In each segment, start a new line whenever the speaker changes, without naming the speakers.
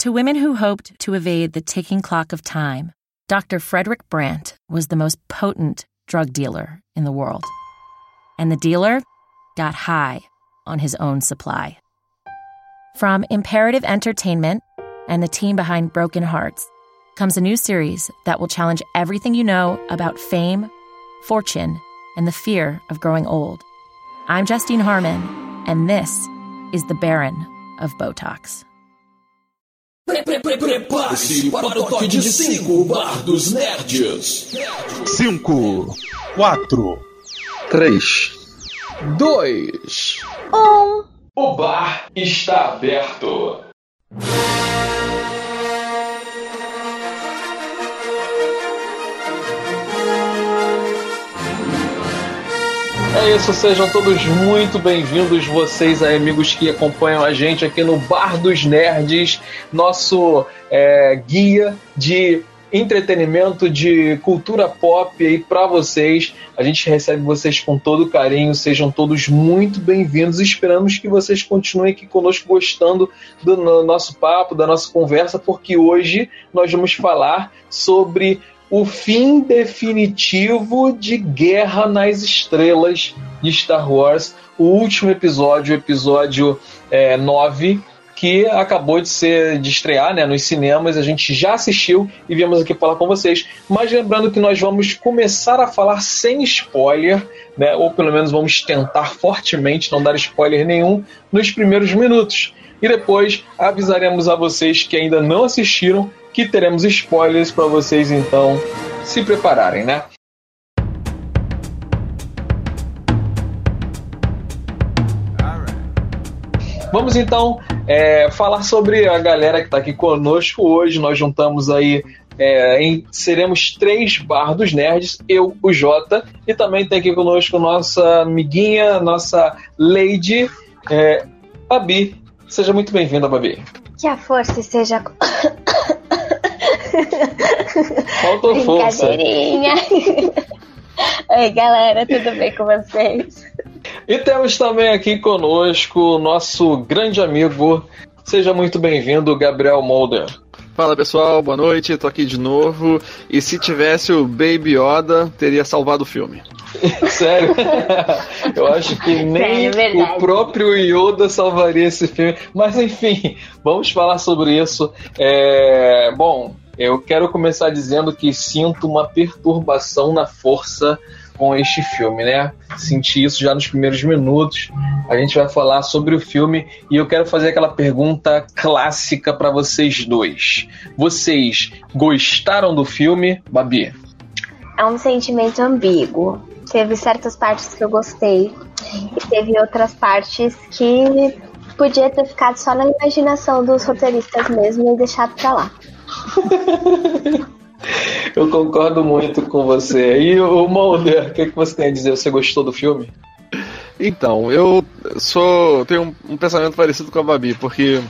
To women who hoped to evade the ticking clock of time, Dr. Frederick Brandt was the most potent drug dealer in the world. And the dealer got high on his own supply. From Imperative Entertainment and the team behind Broken Hearts comes a new series that will challenge everything you know about fame, fortune, and the fear of growing old. I'm Justine Harmon, and this is The Baron of Botox.
Prepare-se para o toque de 5 Bar dos Nerds.
5, 4,
3,
2,
1.
O bar está aberto.
É isso, sejam todos muito bem-vindos, vocês aí, amigos que acompanham a gente aqui no Bar dos Nerds, nosso é, guia de entretenimento, de cultura pop aí para vocês. A gente recebe vocês com todo carinho, sejam todos muito bem-vindos. Esperamos que vocês continuem aqui conosco gostando do nosso papo, da nossa conversa, porque hoje nós vamos falar sobre o fim definitivo de Guerra nas Estrelas de Star Wars, o último episódio, o episódio é, 9, que acabou de ser de estrear né, nos cinemas, a gente já assistiu e viemos aqui falar com vocês. Mas lembrando que nós vamos começar a falar sem spoiler, né, ou pelo menos vamos tentar fortemente não dar spoiler nenhum nos primeiros minutos. E depois avisaremos a vocês que ainda não assistiram que teremos spoilers para vocês, então se prepararem, né? Vamos então é, falar sobre a galera que está aqui conosco hoje. Nós juntamos aí, é, em, seremos três bar dos nerds, eu, o Jota, e também tem aqui conosco nossa amiguinha, nossa lady, é, Babi. Seja muito bem-vinda, Babi.
Que a força esteja.
Faltou força.
Oi, galera, tudo bem com vocês?
E temos também aqui conosco o nosso grande amigo, seja muito bem-vindo, Gabriel Molder.
Fala pessoal, boa noite, tô aqui de novo. E se tivesse o Baby Yoda, teria salvado o filme.
Sério? Eu acho que nem
Sério,
o próprio Yoda salvaria esse filme. Mas enfim, vamos falar sobre isso. É... Bom, eu quero começar dizendo que sinto uma perturbação na força com este filme, né? Senti isso já nos primeiros minutos. A gente vai falar sobre o filme e eu quero fazer aquela pergunta clássica para vocês dois. Vocês gostaram do filme, Babi?
É um sentimento ambíguo. Teve certas partes que eu gostei e teve outras partes que podia ter ficado só na imaginação dos roteiristas mesmo e deixado pra lá.
Eu concordo muito com você. E o Mulder, o que, que você tem a dizer? Você gostou do filme?
Então, eu sou tenho um, pensamento parecido com a Babi, porque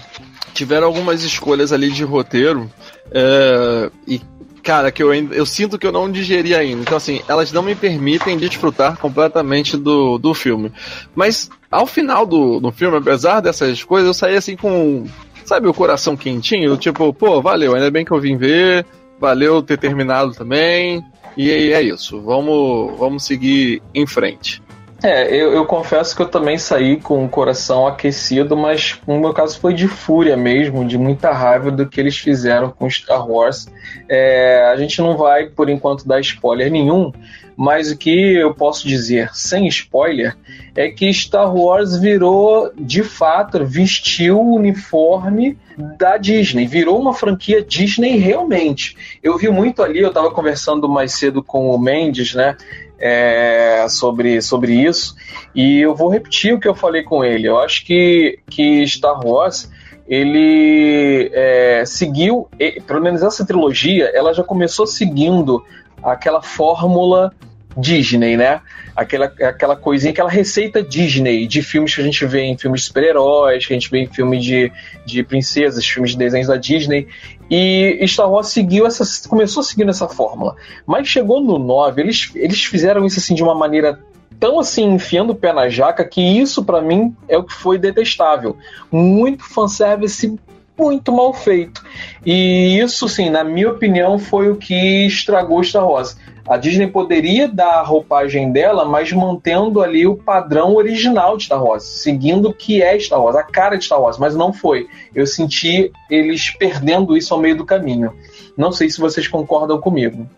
tiveram algumas escolhas ali de roteiro é, e cara, que eu, eu sinto que eu não digeri ainda. Então, assim, elas não me permitem desfrutar completamente do, do filme. Mas, ao final do, do filme, apesar dessas coisas, eu saí assim com, sabe, o coração quentinho. Tipo, pô, valeu, ainda bem que eu vim ver, valeu ter terminado também. E é isso, vamos, vamos seguir em frente.
É, eu, eu, confesso que eu também saí com o coração aquecido, mas no meu caso foi de fúria mesmo, de muita raiva do que eles fizeram com Star Wars. É, a gente não vai, por enquanto, dar spoiler nenhum, mas o que eu posso dizer sem spoiler é que Star Wars virou, de fato, vestiu o uniforme da Disney, virou uma franquia Disney realmente. Eu vi muito ali, eu estava conversando mais cedo com o Mendes, né? É, sobre, sobre isso. E eu vou repetir o que eu falei com ele. Eu acho que, que Star Wars ele é, seguiu, pelo menos essa trilogia, ela já começou seguindo aquela fórmula Disney, né? Aquela, aquela coisinha, aquela receita Disney de filmes que a gente vê em filmes de super-heróis, que a gente vê em filmes de, de princesas, filmes de desenhos da Disney. E Star Wars seguiu essa, começou seguindo essa fórmula. Mas chegou no 9, eles, eles fizeram isso assim de uma maneira tão assim enfiando o pé na jaca que isso para mim é o que foi detestável. Muito fanservice muito mal feito. E isso, sim, na minha opinião, foi o que estragou Star Wars. A Disney poderia dar a roupagem dela, mas mantendo ali o padrão original de Star Wars, seguindo o que é Star Wars, a cara de Star Wars, mas não foi. Eu senti eles perdendo isso ao meio do caminho. Não sei se vocês concordam comigo.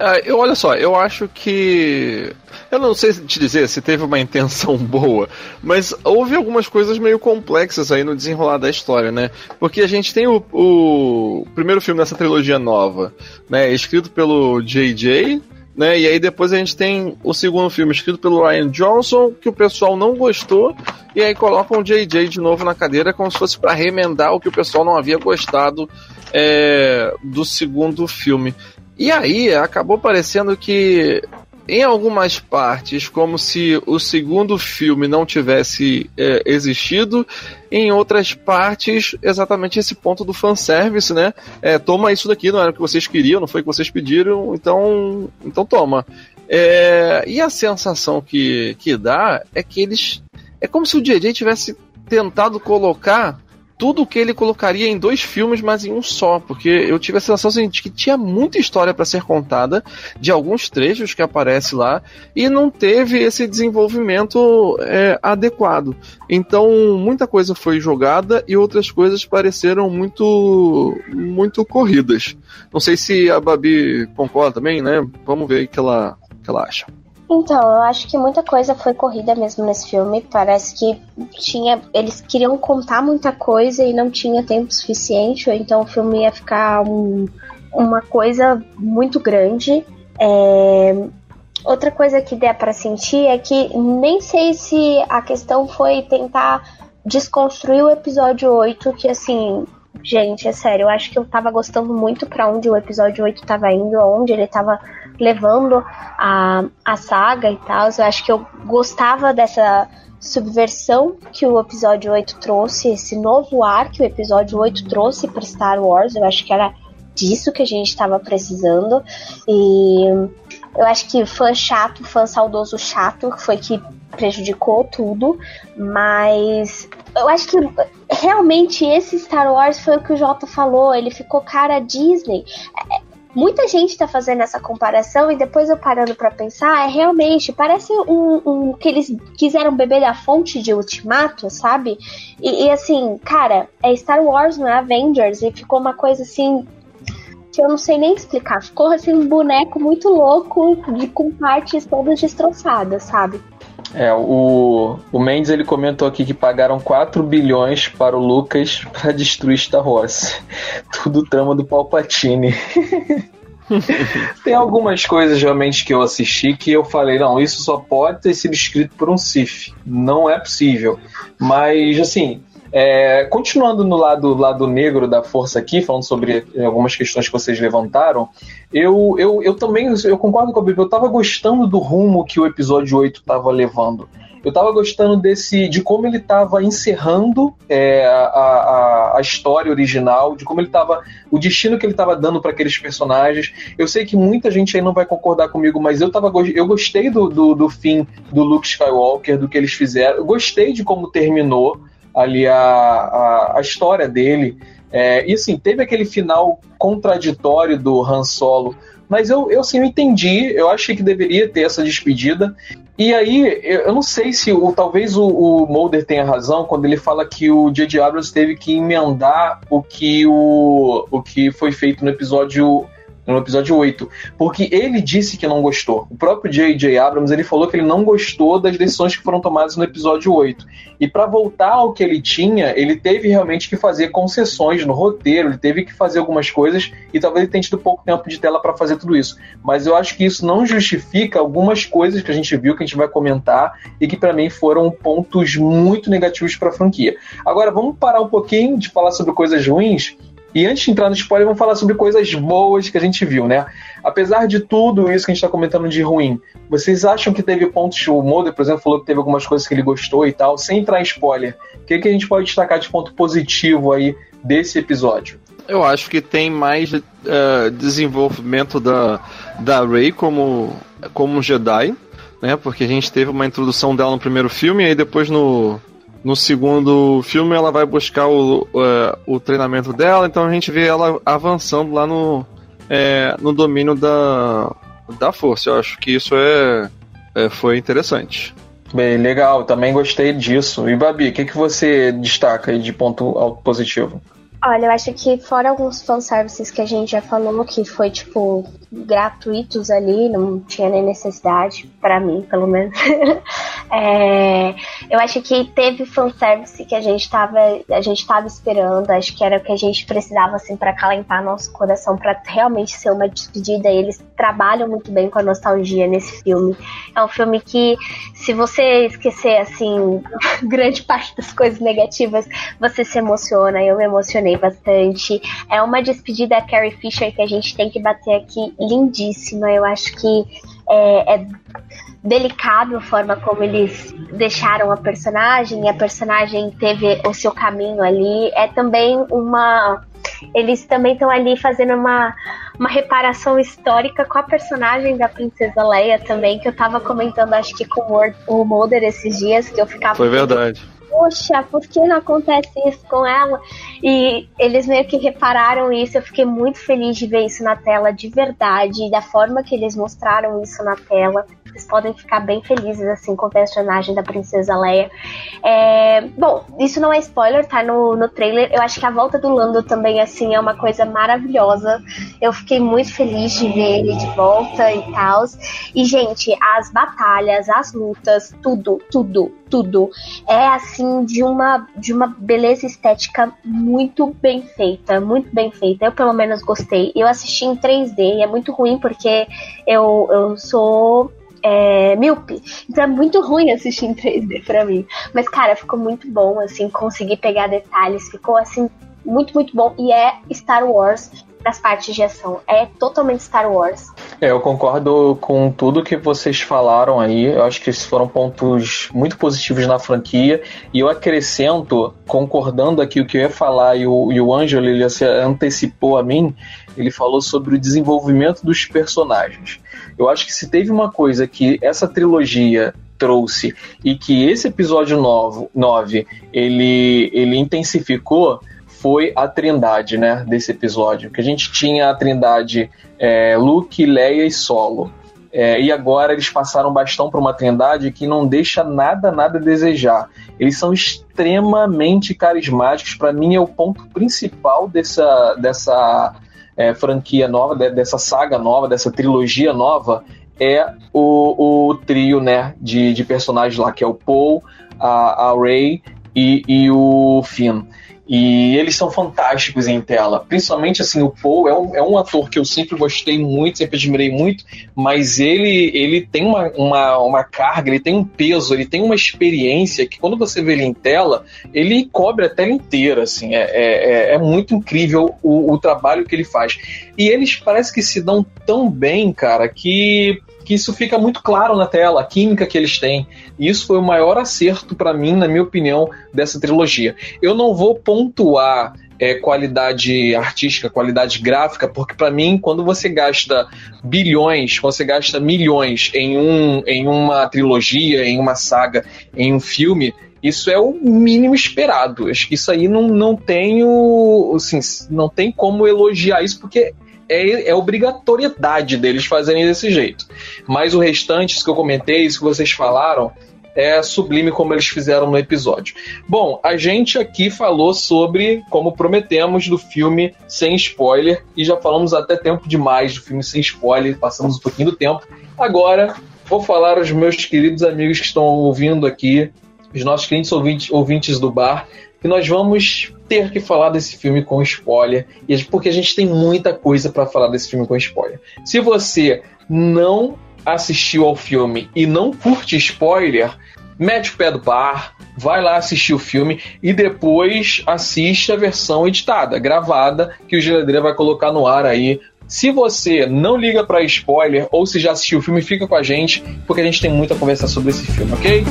É, eu olha só, eu acho que eu não sei te dizer se teve uma intenção boa, mas houve algumas coisas meio complexas aí no desenrolar da história, né? Porque a gente tem o, o primeiro filme dessa trilogia nova, né? Escrito pelo J.J., né? E aí depois a gente tem o segundo filme escrito pelo Ryan Johnson, que o pessoal não gostou, e aí colocam o JJ de novo na cadeira como se fosse para remendar o que o pessoal não havia gostado é, do segundo filme. E aí acabou parecendo que em algumas partes, como se o segundo filme não tivesse é, existido, em outras partes, exatamente esse ponto do fanservice, né? É, toma isso daqui, não era o que vocês queriam, não foi o que vocês pediram, então, então toma. É, e a sensação que, que dá é que eles. É como se o JJ tivesse tentado colocar tudo o que ele colocaria em dois filmes, mas em um só, porque eu tive a sensação de que tinha muita história para ser contada de alguns trechos que aparece lá e não teve esse desenvolvimento é, adequado. Então muita coisa foi jogada e outras coisas pareceram muito muito corridas. Não sei se a Babi concorda também, né? Vamos ver o que ela, que ela acha.
Então, eu acho que muita coisa foi corrida mesmo nesse filme. Parece que tinha. Eles queriam contar muita coisa e não tinha tempo suficiente, ou então o filme ia ficar um, uma coisa muito grande. É, outra coisa que der para sentir é que nem sei se a questão foi tentar desconstruir o episódio 8, que assim, gente, é sério, eu acho que eu tava gostando muito para onde o episódio 8 tava indo, aonde ele tava levando a, a saga e tal. Eu acho que eu gostava dessa subversão que o episódio 8 trouxe, esse novo ar que o episódio 8 trouxe para Star Wars. Eu acho que era disso que a gente estava precisando. E eu acho que fã chato, fã saudoso chato, foi que prejudicou tudo, mas eu acho que realmente esse Star Wars foi o que o Jota falou, ele ficou cara Disney. Muita gente tá fazendo essa comparação e depois eu parando para pensar, é realmente, parece um, um, que eles quiseram beber da fonte de Ultimato, sabe? E, e, assim, cara, é Star Wars, não é Avengers, e ficou uma coisa assim que eu não sei nem explicar. Ficou assim um boneco muito louco, de, com partes todas destroçadas, sabe?
É, o, o Mendes ele comentou aqui que pagaram 4 bilhões para o Lucas para destruir Star Wars. Tudo trama do Palpatine. Tem algumas coisas realmente que eu assisti que eu falei, não, isso só pode ter sido escrito por um Sith. Não é possível. Mas, assim, é, continuando no lado, lado negro da força aqui, falando sobre algumas questões que vocês levantaram, eu, eu, eu também eu concordo com a Bíblia, eu estava gostando do rumo que o episódio 8 estava levando. Eu estava gostando desse de como ele estava encerrando é, a, a, a, história original, de como ele estava. o destino que ele estava dando para aqueles personagens. Eu sei que muita gente aí não vai concordar comigo, mas eu, tava, eu gostei do, do, do fim do Luke Skywalker, do que eles fizeram. Eu gostei de como terminou ali a, a, a história dele. É, e assim, teve aquele final contraditório do Han Solo, mas eu, eu assim, eu entendi, eu achei que deveria ter essa despedida. E aí, eu não sei se o, talvez o, o Mulder tenha razão quando ele fala que o J.J. Abrams teve que emendar o que, o, o que foi feito no episódio no episódio 8, porque ele disse que não gostou. O próprio J.J. Abrams ele falou que ele não gostou das decisões que foram tomadas no episódio 8. E para voltar ao que ele tinha, ele teve realmente que fazer concessões no roteiro, ele teve que fazer algumas coisas e talvez ele tenha tido pouco tempo de tela para fazer tudo isso. Mas eu acho que isso não justifica algumas coisas que a gente viu, que a gente vai comentar e que para mim foram pontos muito negativos para a franquia. Agora vamos parar um pouquinho de falar sobre coisas ruins e antes de entrar no spoiler, vamos falar sobre coisas boas que a gente viu, né? Apesar de tudo isso que a gente está comentando de ruim, vocês acham que teve pontos. O Mulder, por exemplo, falou que teve algumas coisas que ele gostou e tal, sem entrar em spoiler. O que, que a gente pode destacar de ponto positivo aí desse episódio?
Eu acho que tem mais uh, desenvolvimento da, da Rey como, como Jedi, né? Porque a gente teve uma introdução dela no primeiro filme e aí depois no, no segundo filme ela vai buscar o, é, o, treinamento dela, então a gente vê ela avançando lá no, é, no domínio da, da força. Eu acho que isso é, é foi interessante.
Bem, legal, também gostei disso. E Babi, o que, que você destaca aí de ponto positivo?
Olha, eu acho que fora alguns fanservices que a gente já falou, que foi, tipo, gratuitos ali, não tinha nem necessidade, para mim, pelo menos. é, eu acho que teve fanservice que a gente tava, a gente tava esperando, acho que era o que a gente precisava, assim, para calentar nosso coração, para realmente ser uma despedida. E eles trabalham muito bem com a nostalgia nesse filme. É um filme que, se você esquecer, assim, grande parte das coisas negativas, você se emociona. Eu me emocionei bastante. É uma despedida Carrie Fisher que a gente tem que bater aqui, lindíssima. Eu acho que é, é delicado a forma como eles deixaram a personagem, e a personagem teve o seu caminho ali. É também uma. Eles também estão ali fazendo uma, uma reparação histórica com a personagem da Princesa Leia também, que eu tava comentando, acho que com o Mulder esses dias, que eu ficava.
Foi verdade
poxa, por que não acontece isso com ela? E eles meio que repararam isso. Eu fiquei muito feliz de ver isso na tela de verdade, da forma que eles mostraram isso na tela. Vocês podem ficar bem felizes assim com o personagem da Princesa Leia. É, bom, isso não é spoiler, tá no, no trailer. Eu acho que a volta do Lando também assim é uma coisa maravilhosa. Eu fiquei muito feliz de ver ele de volta e tal. E gente, as batalhas, as lutas, tudo, tudo, tudo é assim de uma de uma beleza estética muito bem feita, muito bem feita. Eu pelo menos gostei. Eu assisti em 3D e é muito ruim porque eu, eu sou é, míope. Então é muito ruim assistir em 3D pra mim. Mas, cara, ficou muito bom, assim, conseguir pegar detalhes. Ficou, assim, muito, muito bom. E é Star Wars das partes de ação. É totalmente Star Wars.
É, eu concordo com tudo que vocês falaram aí. Eu acho que esses foram pontos muito positivos na franquia. E eu acrescento, concordando aqui o que eu ia falar, e o, e o Angelo ele se antecipou a mim, ele falou sobre o desenvolvimento dos personagens. Eu acho que se teve uma coisa que essa trilogia trouxe e que esse episódio 9 ele, ele intensificou foi a trindade né, desse episódio. Que a gente tinha a trindade é, Luke, Leia e Solo. É, e agora eles passaram bastão para uma trindade que não deixa nada, nada a desejar. Eles são extremamente carismáticos. Para mim, é o ponto principal dessa, dessa é, franquia nova, dessa saga nova, dessa trilogia nova, é o, o trio né, de, de personagens lá, que é o Paul, a, a Ray e, e o Finn. E eles são fantásticos em tela. Principalmente, assim, o Paul é um, é um ator que eu sempre gostei muito, sempre admirei muito, mas ele, ele tem uma, uma, uma carga, ele tem um peso, ele tem uma experiência que quando você vê ele em tela, ele cobre a tela inteira, assim. É, é, é, é muito incrível o, o trabalho que ele faz. E eles parece que se dão tão bem, cara, que que isso fica muito claro na tela, a química que eles têm. E isso foi o maior acerto para mim, na minha opinião, dessa trilogia. Eu não vou pontuar é, qualidade artística, qualidade gráfica, porque para mim, quando você gasta bilhões, quando você gasta milhões em, um, em uma trilogia, em uma saga, em um filme, isso é o mínimo esperado. Isso aí não, não tenho, assim, não tem como elogiar isso, porque é, é obrigatoriedade deles fazerem desse jeito. Mas o restante, isso que eu comentei, isso que vocês falaram, é sublime como eles fizeram no episódio. Bom, a gente aqui falou sobre, como prometemos, do filme sem spoiler, e já falamos até tempo demais do filme sem spoiler, passamos um pouquinho do tempo. Agora, vou falar aos meus queridos amigos que estão ouvindo aqui, os nossos clientes ouvintes, ouvintes do bar, que nós vamos ter que falar desse filme com spoiler, porque a gente tem muita coisa para falar desse filme com spoiler. Se você não assistiu ao filme e não curte spoiler, mete o pé do bar, vai lá assistir o filme e depois assiste a versão editada, gravada, que o Geladeira vai colocar no ar aí. Se você não liga para spoiler ou se já assistiu o filme, fica com a gente, porque a gente tem muita conversa sobre esse filme, ok?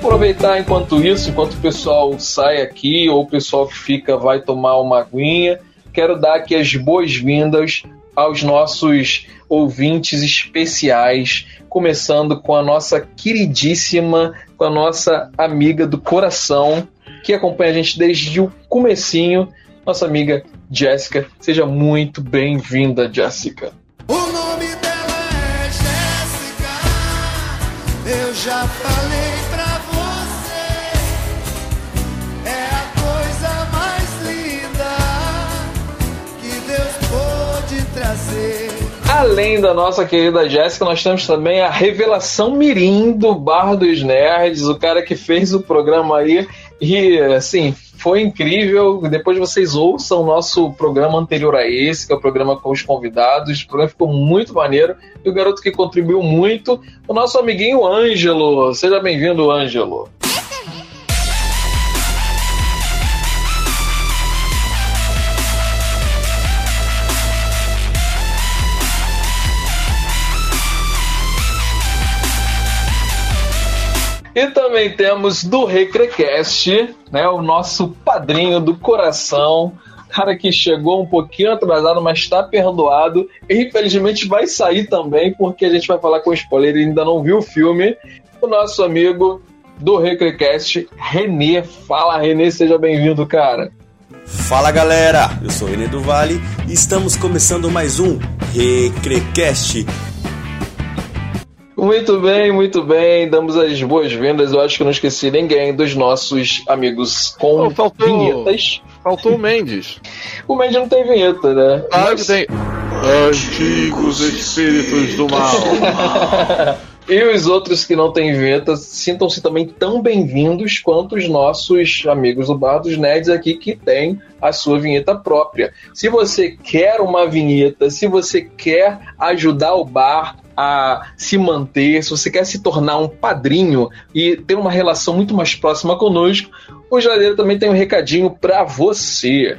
Aproveitar enquanto isso, enquanto o pessoal sai aqui ou o pessoal que fica vai tomar uma aguinha, quero dar aqui as boas-vindas aos nossos ouvintes especiais, começando com a nossa queridíssima com a nossa amiga do coração, que acompanha a gente desde o comecinho, nossa amiga Jéssica. Seja muito bem-vinda, Jéssica.
O nome dela é Jéssica. Eu já falei
Além da nossa querida Jéssica, nós temos também a revelação mirim do Bar dos Nerds, o cara que fez o programa aí e, assim, foi incrível. Depois vocês ouçam o nosso programa anterior a esse, que é o programa com os convidados. O programa ficou muito maneiro. E o garoto que contribuiu muito, o nosso amiguinho Ângelo. Seja bem-vindo, Ângelo. E também temos do Recrecast, né, o nosso padrinho do coração, cara que chegou um pouquinho atrasado, mas está perdoado. E infelizmente vai sair também, porque a gente vai falar com spoiler, ele ainda não viu o filme. O nosso amigo do Recrecast, Renê. Fala, Renê, seja bem-vindo, cara.
Fala galera, eu sou o Renê do Vale e estamos começando mais um Recrecast.
Muito bem, muito bem. Damos as boas-vindas. Eu acho que não esqueci ninguém dos nossos amigos com
Oh, faltou-
vinhetas.
Faltou o Mendes.
O Mendy não tem vinheta, né?
Claro
Mas-
que tem. Antigos espíritos do mal.
E os outros que não têm vinheta, sintam-se também tão bem-vindos quanto os nossos amigos do Bar dos Nerds aqui que tem a sua vinheta própria. Se você quer uma vinheta, se você quer ajudar o bar a se manter, se você quer se tornar um padrinho e ter uma relação muito mais próxima conosco, o Jadeiro também tem um recadinho pra você.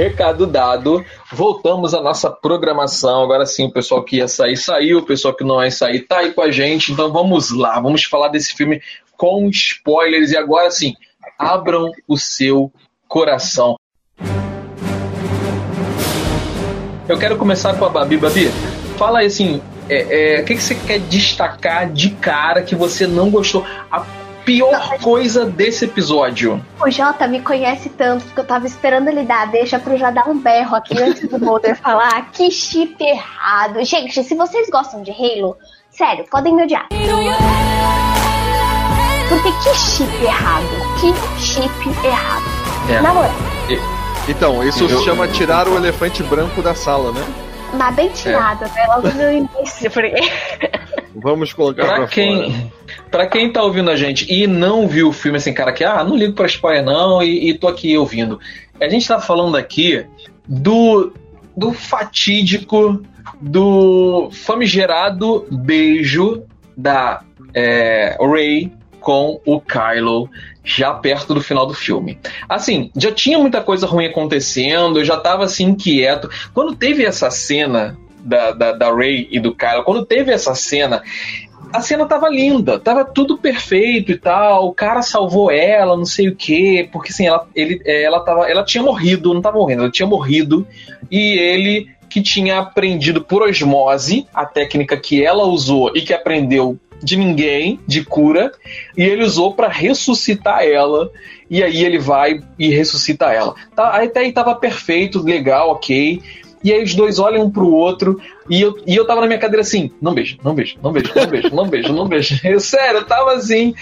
Recado dado, voltamos à nossa programação. Agora sim, o pessoal que ia sair, saiu. O pessoal que não ia sair, tá aí com a gente. Então vamos lá, vamos falar desse filme com spoilers. E agora sim, abram o seu coração. Eu quero começar com a Babi. Babi, fala aí assim, é, é, o que, que você quer destacar de cara que você não gostou? A pior coisa desse episódio.
O Jota me conhece tanto que eu tava esperando ele dar, deixa pra eu já dar um berro aqui antes do Mulder falar. Que chip errado. Gente, se vocês gostam de Halo, sério, podem me odiar. Porque que chip errado? Que chip errado?
É.
Na moral,
Então, isso
Eu-
se chama tirar o elefante branco da sala, né?
mas bem tirado, né? Logo no início. Porque...
Vamos colocar pra,
Pra quem, pra quem tá ouvindo a gente e não viu o filme, assim, cara, que ah, não ligo pra spoiler não e, e tô aqui ouvindo. A gente tá falando aqui do, do fatídico, do famigerado beijo da é, Ray com o Kylo já perto do final do filme. Assim, já tinha muita coisa ruim acontecendo, eu já tava assim inquieto. Quando teve essa cena da, da, da Ray e do Kylo, quando teve essa cena, a cena tava linda, tava tudo perfeito e tal. O cara salvou ela, não sei o quê, porque assim, ela, ele, ela, tava, ela tinha morrido, não tava morrendo, ela tinha morrido, e ele que tinha aprendido por osmose a técnica que ela usou e que aprendeu de ninguém, de cura, e ele usou para ressuscitar ela, e aí ele vai e ressuscita ela. Tá, até aí tava perfeito, legal, ok. E aí os dois olham um pro outro, e eu, e eu tava na minha cadeira assim, não beijo, não beijo, não beijo, não beijo, não beijo, não beijo. Eu, sério, eu tava assim.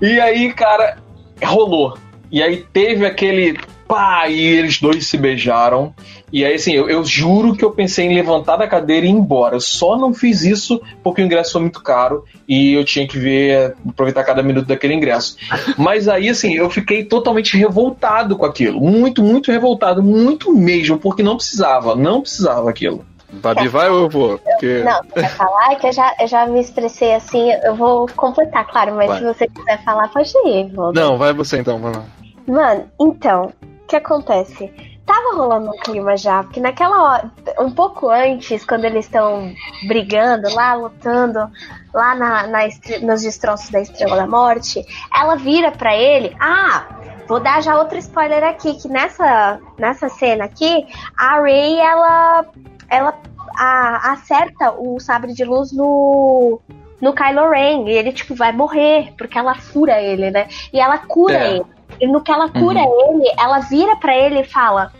E aí, cara, rolou. E aí teve aquele pá, e eles dois se beijaram. E aí, assim, eu, eu juro que eu pensei em levantar da cadeira e ir embora. Eu só não fiz isso porque o ingresso foi muito caro e eu tinha que ver, aproveitar cada minuto daquele ingresso. Mas aí, assim, eu fiquei totalmente revoltado com aquilo. Muito, muito revoltado. Muito mesmo, porque não precisava, não precisava aquilo.
Babi vai ou eu vou? Porque...
Não, você vai falar que eu já, eu já me expressei assim, eu vou completar, claro, mas
Vai.
se você quiser falar, pode ir, vou.
Não, vai você então, vai lá.
Mano, então, que acontece? Tava rolando um clima já, porque naquela hora, um pouco antes, quando eles estão brigando lá, lutando, lá na, na nos destroços da Estrela da Morte, ela vira pra ele, ah, vou dar já outro spoiler aqui, que nessa, nessa cena aqui, a Rey, ela, ela a- acerta o sabre de luz no, no Kylo Ren, e ele, tipo, vai morrer, porque ela fura ele, né? E ela cura
É.
ele. E no que ela cura ele, ela vira pra ele e fala: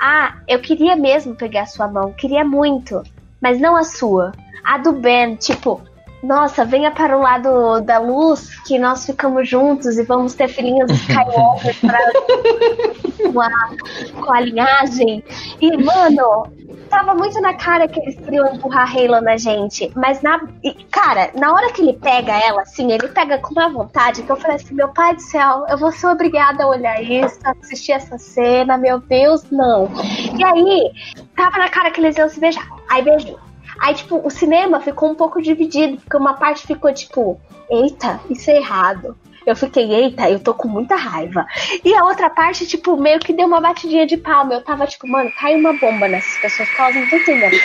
Ah, eu queria mesmo pegar a sua mão, queria muito, mas não a sua. A do Ben, tipo, nossa, venha para o lado da luz que nós ficamos juntos e vamos ter filhinhos Skywalker pra, com, a, com a linhagem. E, mano, tava muito na cara que eles queriam empurrar Halo na gente. Mas, na, e, cara, na hora que ele pega ela, assim, ele pega com uma vontade que eu falei assim: meu pai do céu, eu vou ser obrigada a olhar isso, a assistir essa cena, meu Deus, não. E aí, tava na cara que eles iam se beijar. Aí beijou. Aí, tipo, o cinema ficou um pouco dividido, porque uma parte ficou tipo, eita, isso é errado. Eu fiquei, eita, eu tô com muita raiva. E a outra parte, tipo, meio que deu uma batidinha de palma. Eu tava tipo, mano, cai uma bomba nessas pessoas, porque elas não estão entendendo.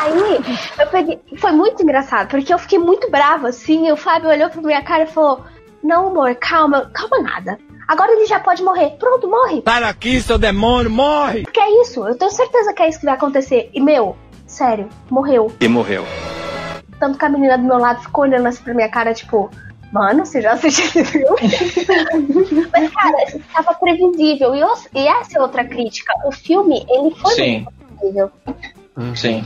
Aí, eu peguei. Foi muito engraçado, porque eu fiquei muito brava, assim. E o Fábio olhou pra minha cara e falou: Não, amor, calma, calma nada. Agora ele já pode morrer. Pronto, morre.
Sai daqui, seu demônio, morre!
Porque é isso, eu tenho certeza que é isso que vai acontecer. E, meu, sério, morreu.
E morreu.
Tanto que a menina do meu lado ficou olhando assim pra minha cara, tipo, mano, você já assistiu esse filme? Mas, cara, tava previsível. E, os- e essa é outra crítica. O filme, ele foi
Sim.
muito previsível.
Sim.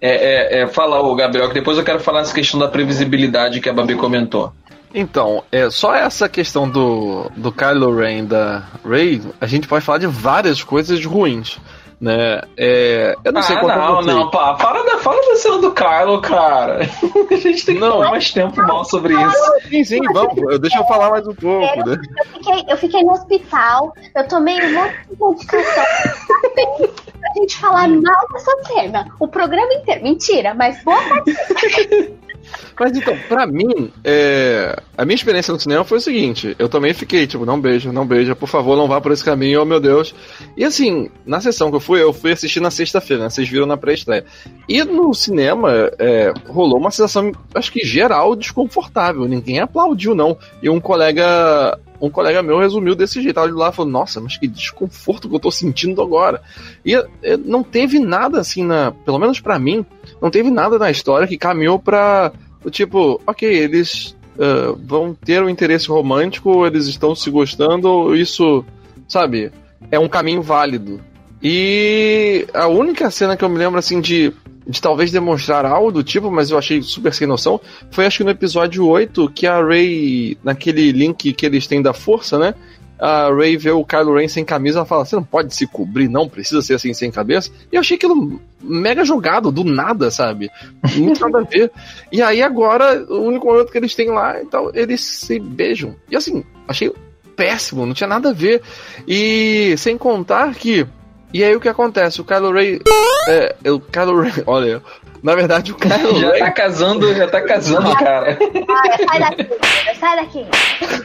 É, é, é, fala, o Gabriel, que depois eu quero falar nessa questão da previsibilidade que a Babi comentou.
Então, é só essa questão do, do Kylo Ren da Rey, a gente pode falar de várias coisas ruins, né? É, eu não sei
ah,
qual é
não, não, pá, para da, fala da cena do Kylo, cara. a gente tem que
Não.
falar mais tempo mal sobre isso.
Sim, sim, vamos. eu- Deixa eu falar mais um pouco, né?
Eu fiquei, eu fiquei no hospital, eu tomei um monte de medicação pra gente falar mal dessa cena. O programa inteiro. Mentira, mas boa parte.
Mas então, pra mim, é, a minha experiência no cinema foi o seguinte: eu também fiquei, tipo, não beija, não beija, por favor, não vá por esse caminho, oh meu Deus. E assim, na sessão que eu fui, eu fui assistir na sexta-feira, né? Vocês viram na pré-estreia. E no cinema, é, rolou uma sensação, acho que geral, desconfortável. Ninguém aplaudiu, não. E um colega. Um colega meu resumiu desse jeito. Ele lá e falou: Nossa, mas que desconforto que eu tô sentindo agora. E é, não teve nada assim, na, pelo menos pra mim, não teve nada na história que caminhou pra. o Tipo, ok, eles ah, vão ter um interesse romântico, eles estão se gostando, isso, sabe, é um caminho válido. E a única cena que eu me lembro, assim, de, de talvez demonstrar algo do tipo, mas eu achei super sem noção, foi acho que no episódio 8, que a Ray, naquele link que eles têm da força, né? A Ray vê o Kylo Ren sem camisa, ela fala: Você não pode se cobrir, não, precisa ser assim sem cabeça. E eu achei aquilo mega jogado, do nada, sabe? Tem nada a ver. E aí agora, o único momento que eles têm lá, então, eles se beijam. E assim, achei péssimo, não tinha nada a ver. E sem contar que. E aí o que acontece? O Kylo Ren. É, o Kylo Ren. Olha, na verdade o Kylo
Já
Ren.
tá casando, já tá casando, cara.
Ai, sai daqui, sai daqui.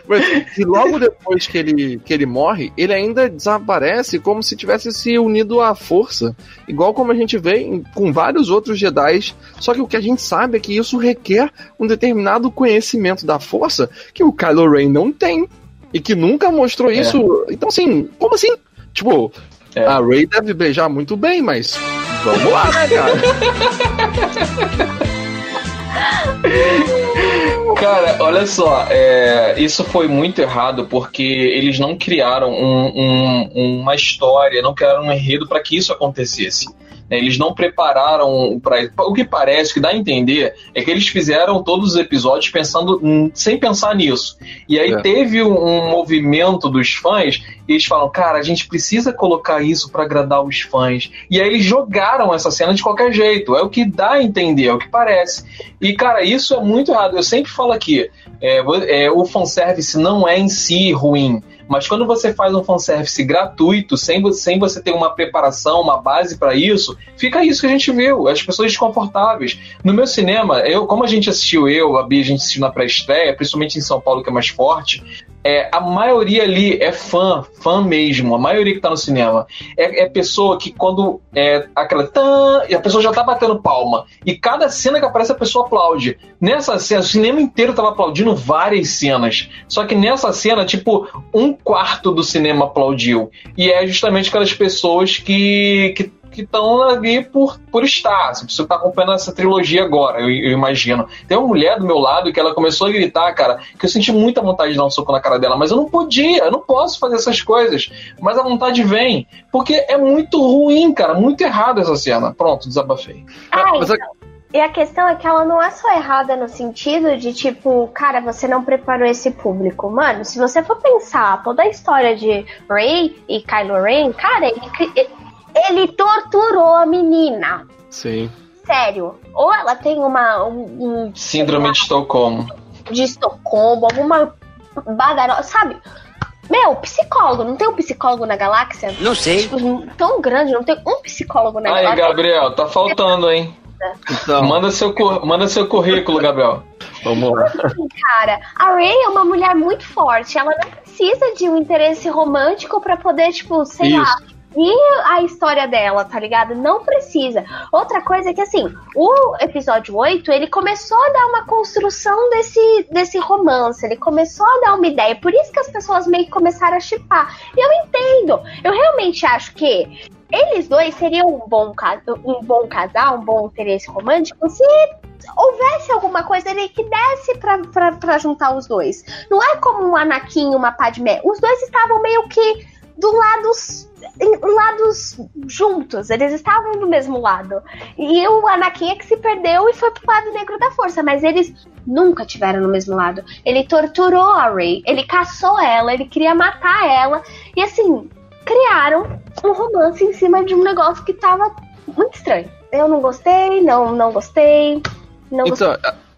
Mas, e logo depois que ele, que ele morre, ele ainda desaparece como se tivesse se unido à força. Igual como a gente vê em- com vários outros Jedi. Só que o que a gente sabe é que isso requer um determinado conhecimento da força que o Kylo Ren não tem. E que nunca mostrou isso. Então, assim, como assim? Tipo,
É.
a Rey deve beijar muito bem, mas vamos lá, né, cara?
Cara, olha só, é, isso foi muito errado porque eles não criaram um- um- uma história, não criaram um enredo para que isso acontecesse. Né? Eles não prepararam para o que parece, o que dá a entender é que eles fizeram todos os episódios pensando sem pensar nisso. E aí
É.
teve um, um movimento dos fãs e eles falam, cara, a gente precisa colocar isso para agradar os fãs. E aí eles jogaram essa cena de qualquer jeito. É o que dá a entender, é o que parece. E, cara, isso é muito errado. Eu sempre falo aqui, é, é, o fanservice não é em si ruim, Mas quando você faz um fanservice gratuito, sem, sem você ter uma preparação, uma base pra isso, fica isso que a gente viu, as pessoas desconfortáveis. No meu cinema, eu, como a gente assistiu, eu, a Bia, a gente assistiu na pré-estreia, principalmente em São Paulo, que é mais forte, é, a maioria ali é fã, fã mesmo, a maioria que tá no cinema. É, é pessoa que quando é aquela e a pessoa já tá batendo palma. E cada cena que aparece a pessoa aplaude. Nessa cena, o cinema inteiro tava aplaudindo várias cenas. Só que nessa cena, tipo, um quarto do cinema aplaudiu. E é justamente aquelas pessoas que. que que estão ali por, por estar. Essa pessoa que tá acompanhando essa trilogia agora, eu, eu imagino. Tem uma mulher do meu lado que ela começou a gritar, cara, que eu senti muita vontade de dar um soco na cara dela, mas eu não podia, eu não posso fazer essas coisas. Mas a vontade vem, porque é muito ruim, cara, muito errado essa cena. Pronto, desabafei.
Ah,
mas
então. E a questão é que ela não é só errada no sentido de, tipo, cara, você não preparou esse público. Mano, se você for pensar toda a história de Rey e Kylo Ren, cara, ele, ele torturou a menina.
Sim.
Sério. Ou ela tem uma. Um, um-
Síndrome de Estocolmo.
de Estocolmo, alguma badaró, sabe? Meu, psicólogo, não tem um psicólogo na galáxia?
Não sei.
Tipo, tão grande, não tem um psicólogo na
Aí,
galáxia.
Gabriel, tá faltando, hein?
Então,
Manda seu, manda seu currículo, Gabriel.
vamos lá.
Cara, a Ray é uma mulher muito forte. Ela não precisa de um interesse romântico pra poder, tipo, sei lá. E a história dela, tá ligado? Não precisa. Outra coisa é que, assim, o episódio 8, ele começou a dar uma construção desse, desse romance. Ele começou a dar uma ideia. Por isso que as pessoas meio que começaram a chipar. E eu entendo. Eu realmente acho que eles dois seriam um bom, um bom casal, um bom interesse romântico, se houvesse alguma coisa ali que desse pra, pra, pra juntar os dois. Não é como um Anakin e uma Padmé. Os dois estavam meio que do lados lados juntos, eles estavam do mesmo lado. E o Anakin é que se perdeu e foi pro lado negro da força, mas eles nunca tiveram no mesmo lado. Ele torturou a Rey, ele caçou ela, ele queria matar ela e assim, criaram um romance em cima de um negócio que tava muito estranho. Eu não gostei, não, não gostei. Não gostei.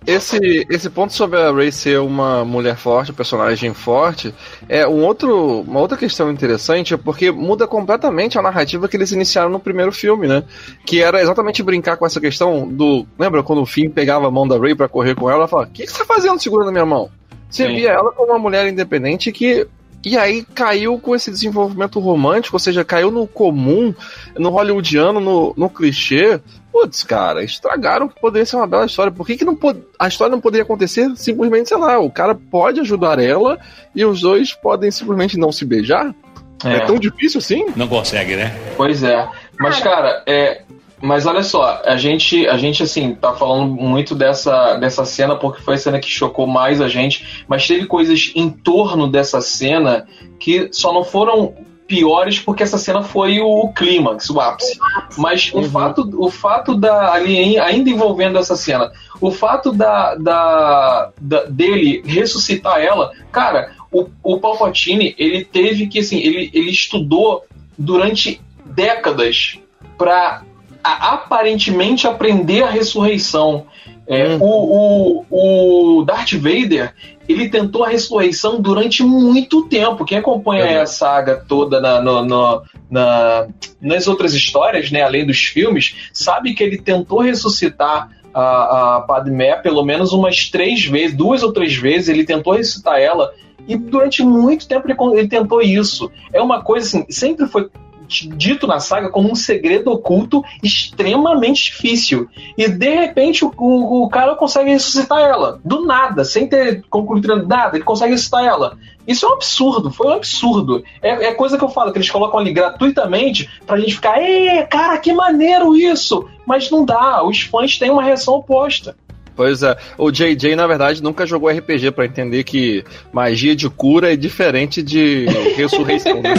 Esse, esse ponto sobre a Ray ser uma mulher forte, um personagem forte, é um outro, uma outra questão interessante, porque muda completamente a narrativa que eles iniciaram no primeiro filme, né? Que era exatamente brincar com essa questão do. Lembra quando o Finn pegava a mão da Ray pra correr com ela e falava: O que, que você tá fazendo segurando a minha mão? Você
Sim.
via ela como uma mulher independente que. E aí caiu com esse desenvolvimento romântico, ou seja, caiu no comum, no hollywoodiano, no, no clichê. Putz, cara, estragaram que poderia ser uma bela história. Por que, que não pod... a história não poderia acontecer simplesmente, sei lá, o cara pode ajudar ela e os dois podem simplesmente não se beijar? É, tão difícil assim?
Não consegue, né?
Pois é. Mas, cara, é. Mas olha só, a gente, a gente assim, tá falando muito dessa, dessa cena porque foi a cena que chocou mais a gente, mas teve coisas em torno dessa cena que só não foram piores porque essa cena foi o clímax, o ápice. Mas o fato, o fato da ali ainda envolvendo essa cena, o fato da, da, da- dele ressuscitar ela, cara, o, o Palpatine ele teve que assim, ele, ele estudou durante décadas para aparentemente aprender a ressurreição. É, o, o, o Darth Vader ele tentou a ressurreição durante muito tempo. Quem acompanha a saga toda na, no- no- na- nas outras histórias, né, além dos filmes, sabe que ele tentou ressuscitar a, a Padmé pelo menos umas três vezes, duas ou três vezes. Ele tentou ressuscitar ela e durante muito tempo ele, ele tentou isso. É uma coisa assim, sempre foi dito na saga como um segredo oculto extremamente difícil. E de repente o, o, o cara consegue ressuscitar ela. Do nada, sem ter concluído nada, ele consegue ressuscitar ela. Isso é um absurdo, foi um absurdo. É, é coisa que eu falo, que eles colocam ali gratuitamente pra gente ficar, é, cara, que maneiro isso! Mas não dá, os fãs têm uma reação oposta.
Pois é, o JJ na verdade nunca jogou RPG pra entender que magia de cura é diferente de ressurreição. né?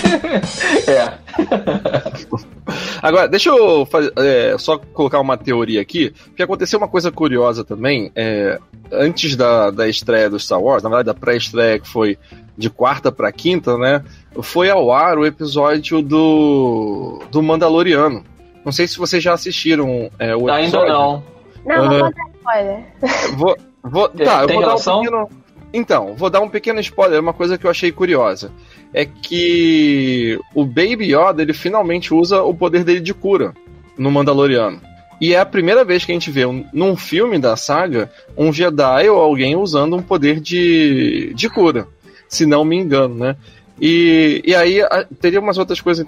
É.
Agora, deixa eu fazer, é, só colocar uma teoria aqui, porque aconteceu uma coisa curiosa também. é, antes da, da estreia do Star Wars, na verdade, da pré-estreia que foi de quarta pra quinta, né? Foi ao ar o episódio do, do Mandaloriano. Não sei se vocês já assistiram é, o
Ainda
episódio.
não.
Não, não
Ah.
vou dar spoiler.
Vou, tá, eu vou dar um
relação?
pequeno. Então, vou dar um pequeno spoiler, uma coisa que eu achei curiosa. É que o Baby Yoda ele finalmente usa o poder dele de cura no Mandaloriano. E é a primeira vez que a gente vê um, num filme da saga um Jedi ou alguém usando um poder de, de cura, se não me engano, né? E, e aí a, teria umas outras coisas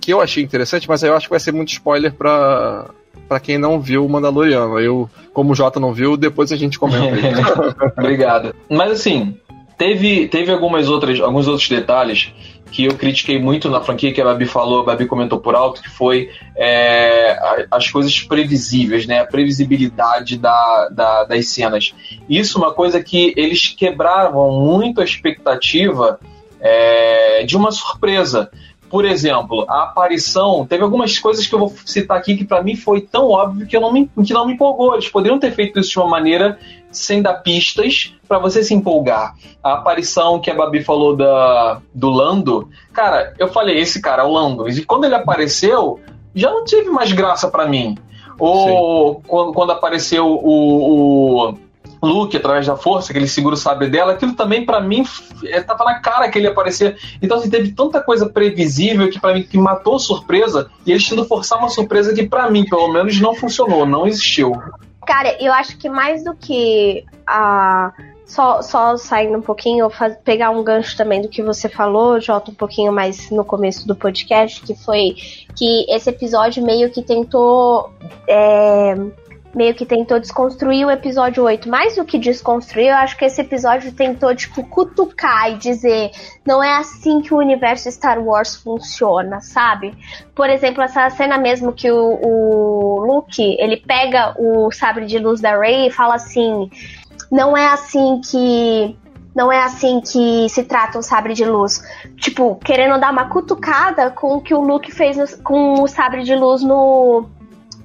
que eu achei interessante, mas aí eu acho que vai ser muito spoiler pra, pra quem não viu o Mandaloriano. Eu, como o Jota não viu, depois a gente comenta.
Obrigado. Mas assim, teve, teve algumas outras, alguns outros detalhes que eu critiquei muito na franquia, que a Babi falou, a Babi comentou por alto, que foi é, as coisas previsíveis, né? A previsibilidade da, da, das cenas. Isso é uma coisa que eles quebravam muito a expectativa é, de uma surpresa. Por exemplo, a aparição. Teve algumas coisas que eu vou citar aqui que para mim foi tão óbvio que, eu não me, que não me empolgou. Eles poderiam ter feito isso de uma maneira sem dar pistas para você se empolgar. A aparição que a Babi falou da, do Lando, cara, eu falei, esse cara é o Lando. E quando ele apareceu, já não teve mais graça para mim. Ou quando, quando, apareceu o, o Luke através da força, que ele segura o sabre dela, aquilo também para mim é, tava na cara que ele ia aparecer. Então assim, teve tanta coisa previsível que para mim que matou surpresa e eles tendo forçar uma surpresa que para mim, pelo menos, não funcionou, não existiu.
Cara, eu acho que mais do que a. Só, só saindo um pouquinho, faz, pegar um gancho também do que você falou, Jota, um pouquinho mais no começo do podcast, que foi que esse episódio meio que tentou. É, meio que tentou desconstruir o episódio 8. Mais do que desconstruir, eu acho que esse episódio tentou, tipo, cutucar e dizer: não é assim que o universo Star Wars funciona, sabe? Por exemplo, essa cena mesmo que o, o Luke ele pega o sabre de luz da Rey e fala assim: não é assim que não é assim que se trata um sabre de luz. Tipo, querendo dar uma cutucada com o que o Luke fez no, com o sabre de luz no,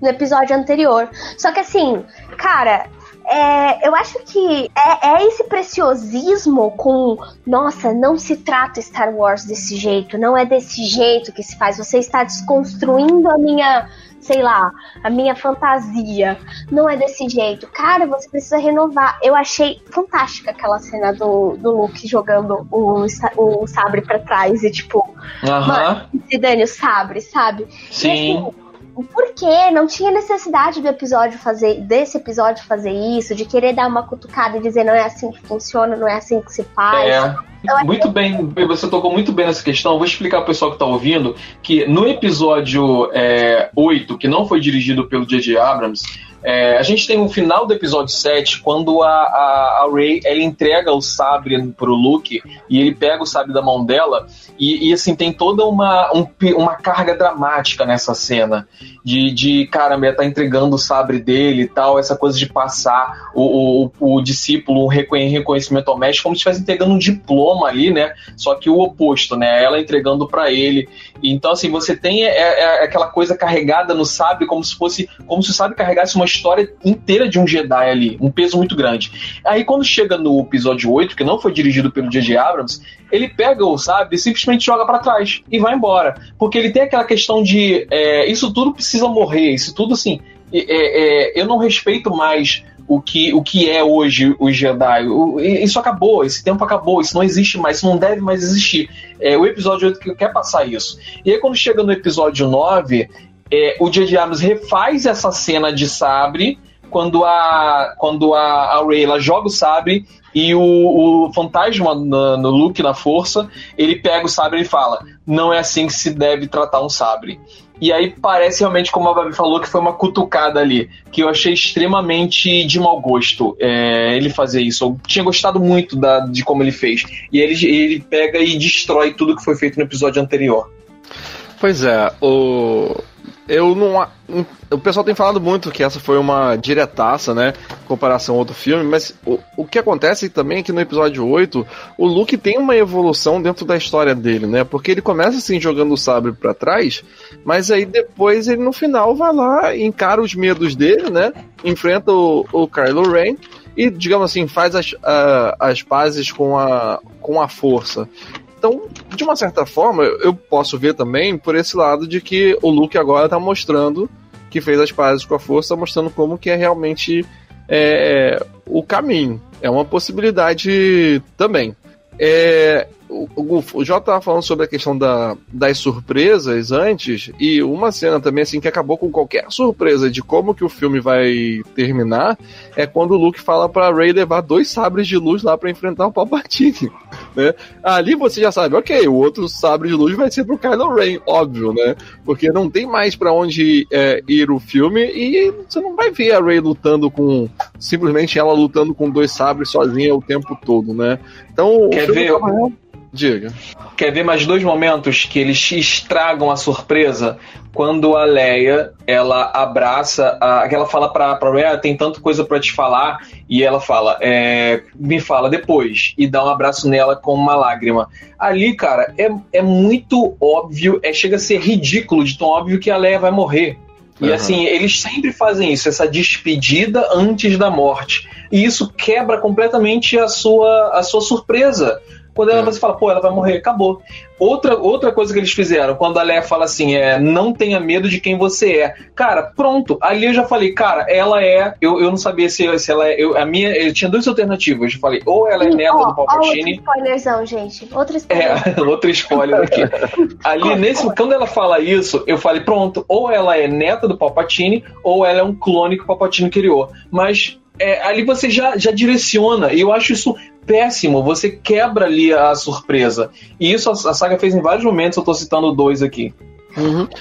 no episódio anterior. Só que assim, cara, é, eu acho que é, é, esse preciosismo com, nossa, não se trata Star Wars desse jeito, não é desse jeito que se faz. Você está desconstruindo a minha, sei lá, a minha fantasia. Não é desse jeito. Cara, você precisa renovar. Eu achei fantástica aquela cena do, do Luke jogando o, o sabre para trás e tipo,
uh -huh. mano,
se dane o sabre, sabe?
Sim.
E, assim, por quê? Não tinha necessidade do episódio fazer, desse episódio fazer isso, de querer dar uma cutucada e dizer não é assim que funciona, não é assim que se faz.
É. Muito bem, você tocou muito bem nessa questão. vou explicar para o pessoal que está ouvindo que no episódio é, 8, que não foi dirigido pelo J.J. Abrams, é, a gente tem o final do episódio 7, quando a, a, a Ray ela entrega o sabre pro Luke e ele pega o sabre da mão dela e, e assim, tem toda uma, um, uma carga dramática nessa cena. De, de caramba, tá entregando o sabre dele e tal, essa coisa de passar o, o, o discípulo um reconhecimento ao mestre, como se estivesse entregando um diploma ali, né? Só que o oposto, né? Ela entregando para ele. Então, assim, você tem é, é, aquela coisa carregada no sabre, como se fosse, como se o sabre carregasse uma história inteira de um Jedi ali, um peso muito grande. Aí quando chega no episódio 8, que não foi dirigido pelo J.J. Abrams, ele pega o sabre e simplesmente joga para trás e vai embora. Porque ele tem aquela questão de é, isso tudo precisa morrer, isso tudo assim. É, é, eu não respeito mais o que, o que é hoje o Jedi. O, isso acabou, esse tempo acabou, isso não existe mais, isso não deve mais existir. É o episódio 8 que quer passar isso. E aí, quando chega no episódio 9, é, o J.J. Abrams refaz essa cena de sabre quando a quando a, a Rey ela joga o sabre e o, o fantasma no, Luke na força ele pega o sabre e fala não é assim que se deve tratar um sabre e aí parece realmente, como a Babi falou, que foi uma cutucada ali, que eu achei extremamente de mau gosto é, ele fazer isso. Eu tinha gostado muito da, de como ele fez. E ele, ele pega e destrói tudo que foi feito no episódio anterior.
Pois é, o, eu não. O pessoal tem falado muito que essa foi uma diretaça, né? Em comparação ao outro filme, mas o, o que acontece também é que no episódio 8, o Luke tem uma evolução dentro da história dele, né? Porque ele começa assim jogando o sabre para trás, mas aí depois ele no final vai lá, encara os medos dele, né? Enfrenta o, o Kylo Ren e, digamos assim, faz as, as pazes com a, com a força. Então, de uma certa forma, eu posso ver também por esse lado de que o Luke agora está mostrando que fez as pazes com a força, mostrando como que é realmente é, o caminho. É uma possibilidade também. É, o, o, o Jota tava falando sobre a questão da, das surpresas antes, e uma cena também, assim, que acabou com qualquer surpresa de como que o filme vai terminar, é quando o Luke fala pra Rey levar dois sabres de luz lá para enfrentar o Palpatine. Né? Ali você já sabe, ok, o outro sabre de luz vai ser pro Kylo Ren, óbvio, né? Porque não tem mais para onde é, ir o filme e você não vai ver a Rey lutando com. simplesmente ela lutando com dois sabres sozinha o tempo todo, né? Então.
Quer ver?
Tava... Diga.
Quer ver mais dois momentos que eles estragam a surpresa? Quando a Leia, ela abraça, a, ela fala pra, pra Rhea, tem tanta coisa para te falar, e ela fala, é, me fala depois, e dá um abraço nela com uma lágrima. Ali, cara, é, é muito óbvio, é, chega a ser ridículo de tão óbvio que a Leia vai morrer. E
Uhum.
assim, eles sempre fazem isso, essa despedida antes da morte. E isso quebra completamente a sua, a sua surpresa. Quando ela, você fala, pô, ela vai morrer, acabou. Outra, outra coisa que eles fizeram, quando a Leia fala assim, é não tenha medo de quem você é. Cara, pronto. Ali eu já falei, cara, ela é. Eu, eu não sabia se, se ela é. Eu, a minha, eu tinha duas alternativas. Eu falei, ou ela é neta
Ó,
do
ó, outro
Palpatine.
spoilerzão, gente. Outro spoiler.
É, outro spoiler aqui. Ali, nesse, quando ela fala isso, eu falei, pronto, ou ela é neta do Palpatine, ou ela é um clone que o Palpatine criou. Mas é, ali você já, já direciona, e eu acho isso péssimo, você quebra ali a surpresa. E isso a, saga fez em vários momentos, eu tô citando dois aqui.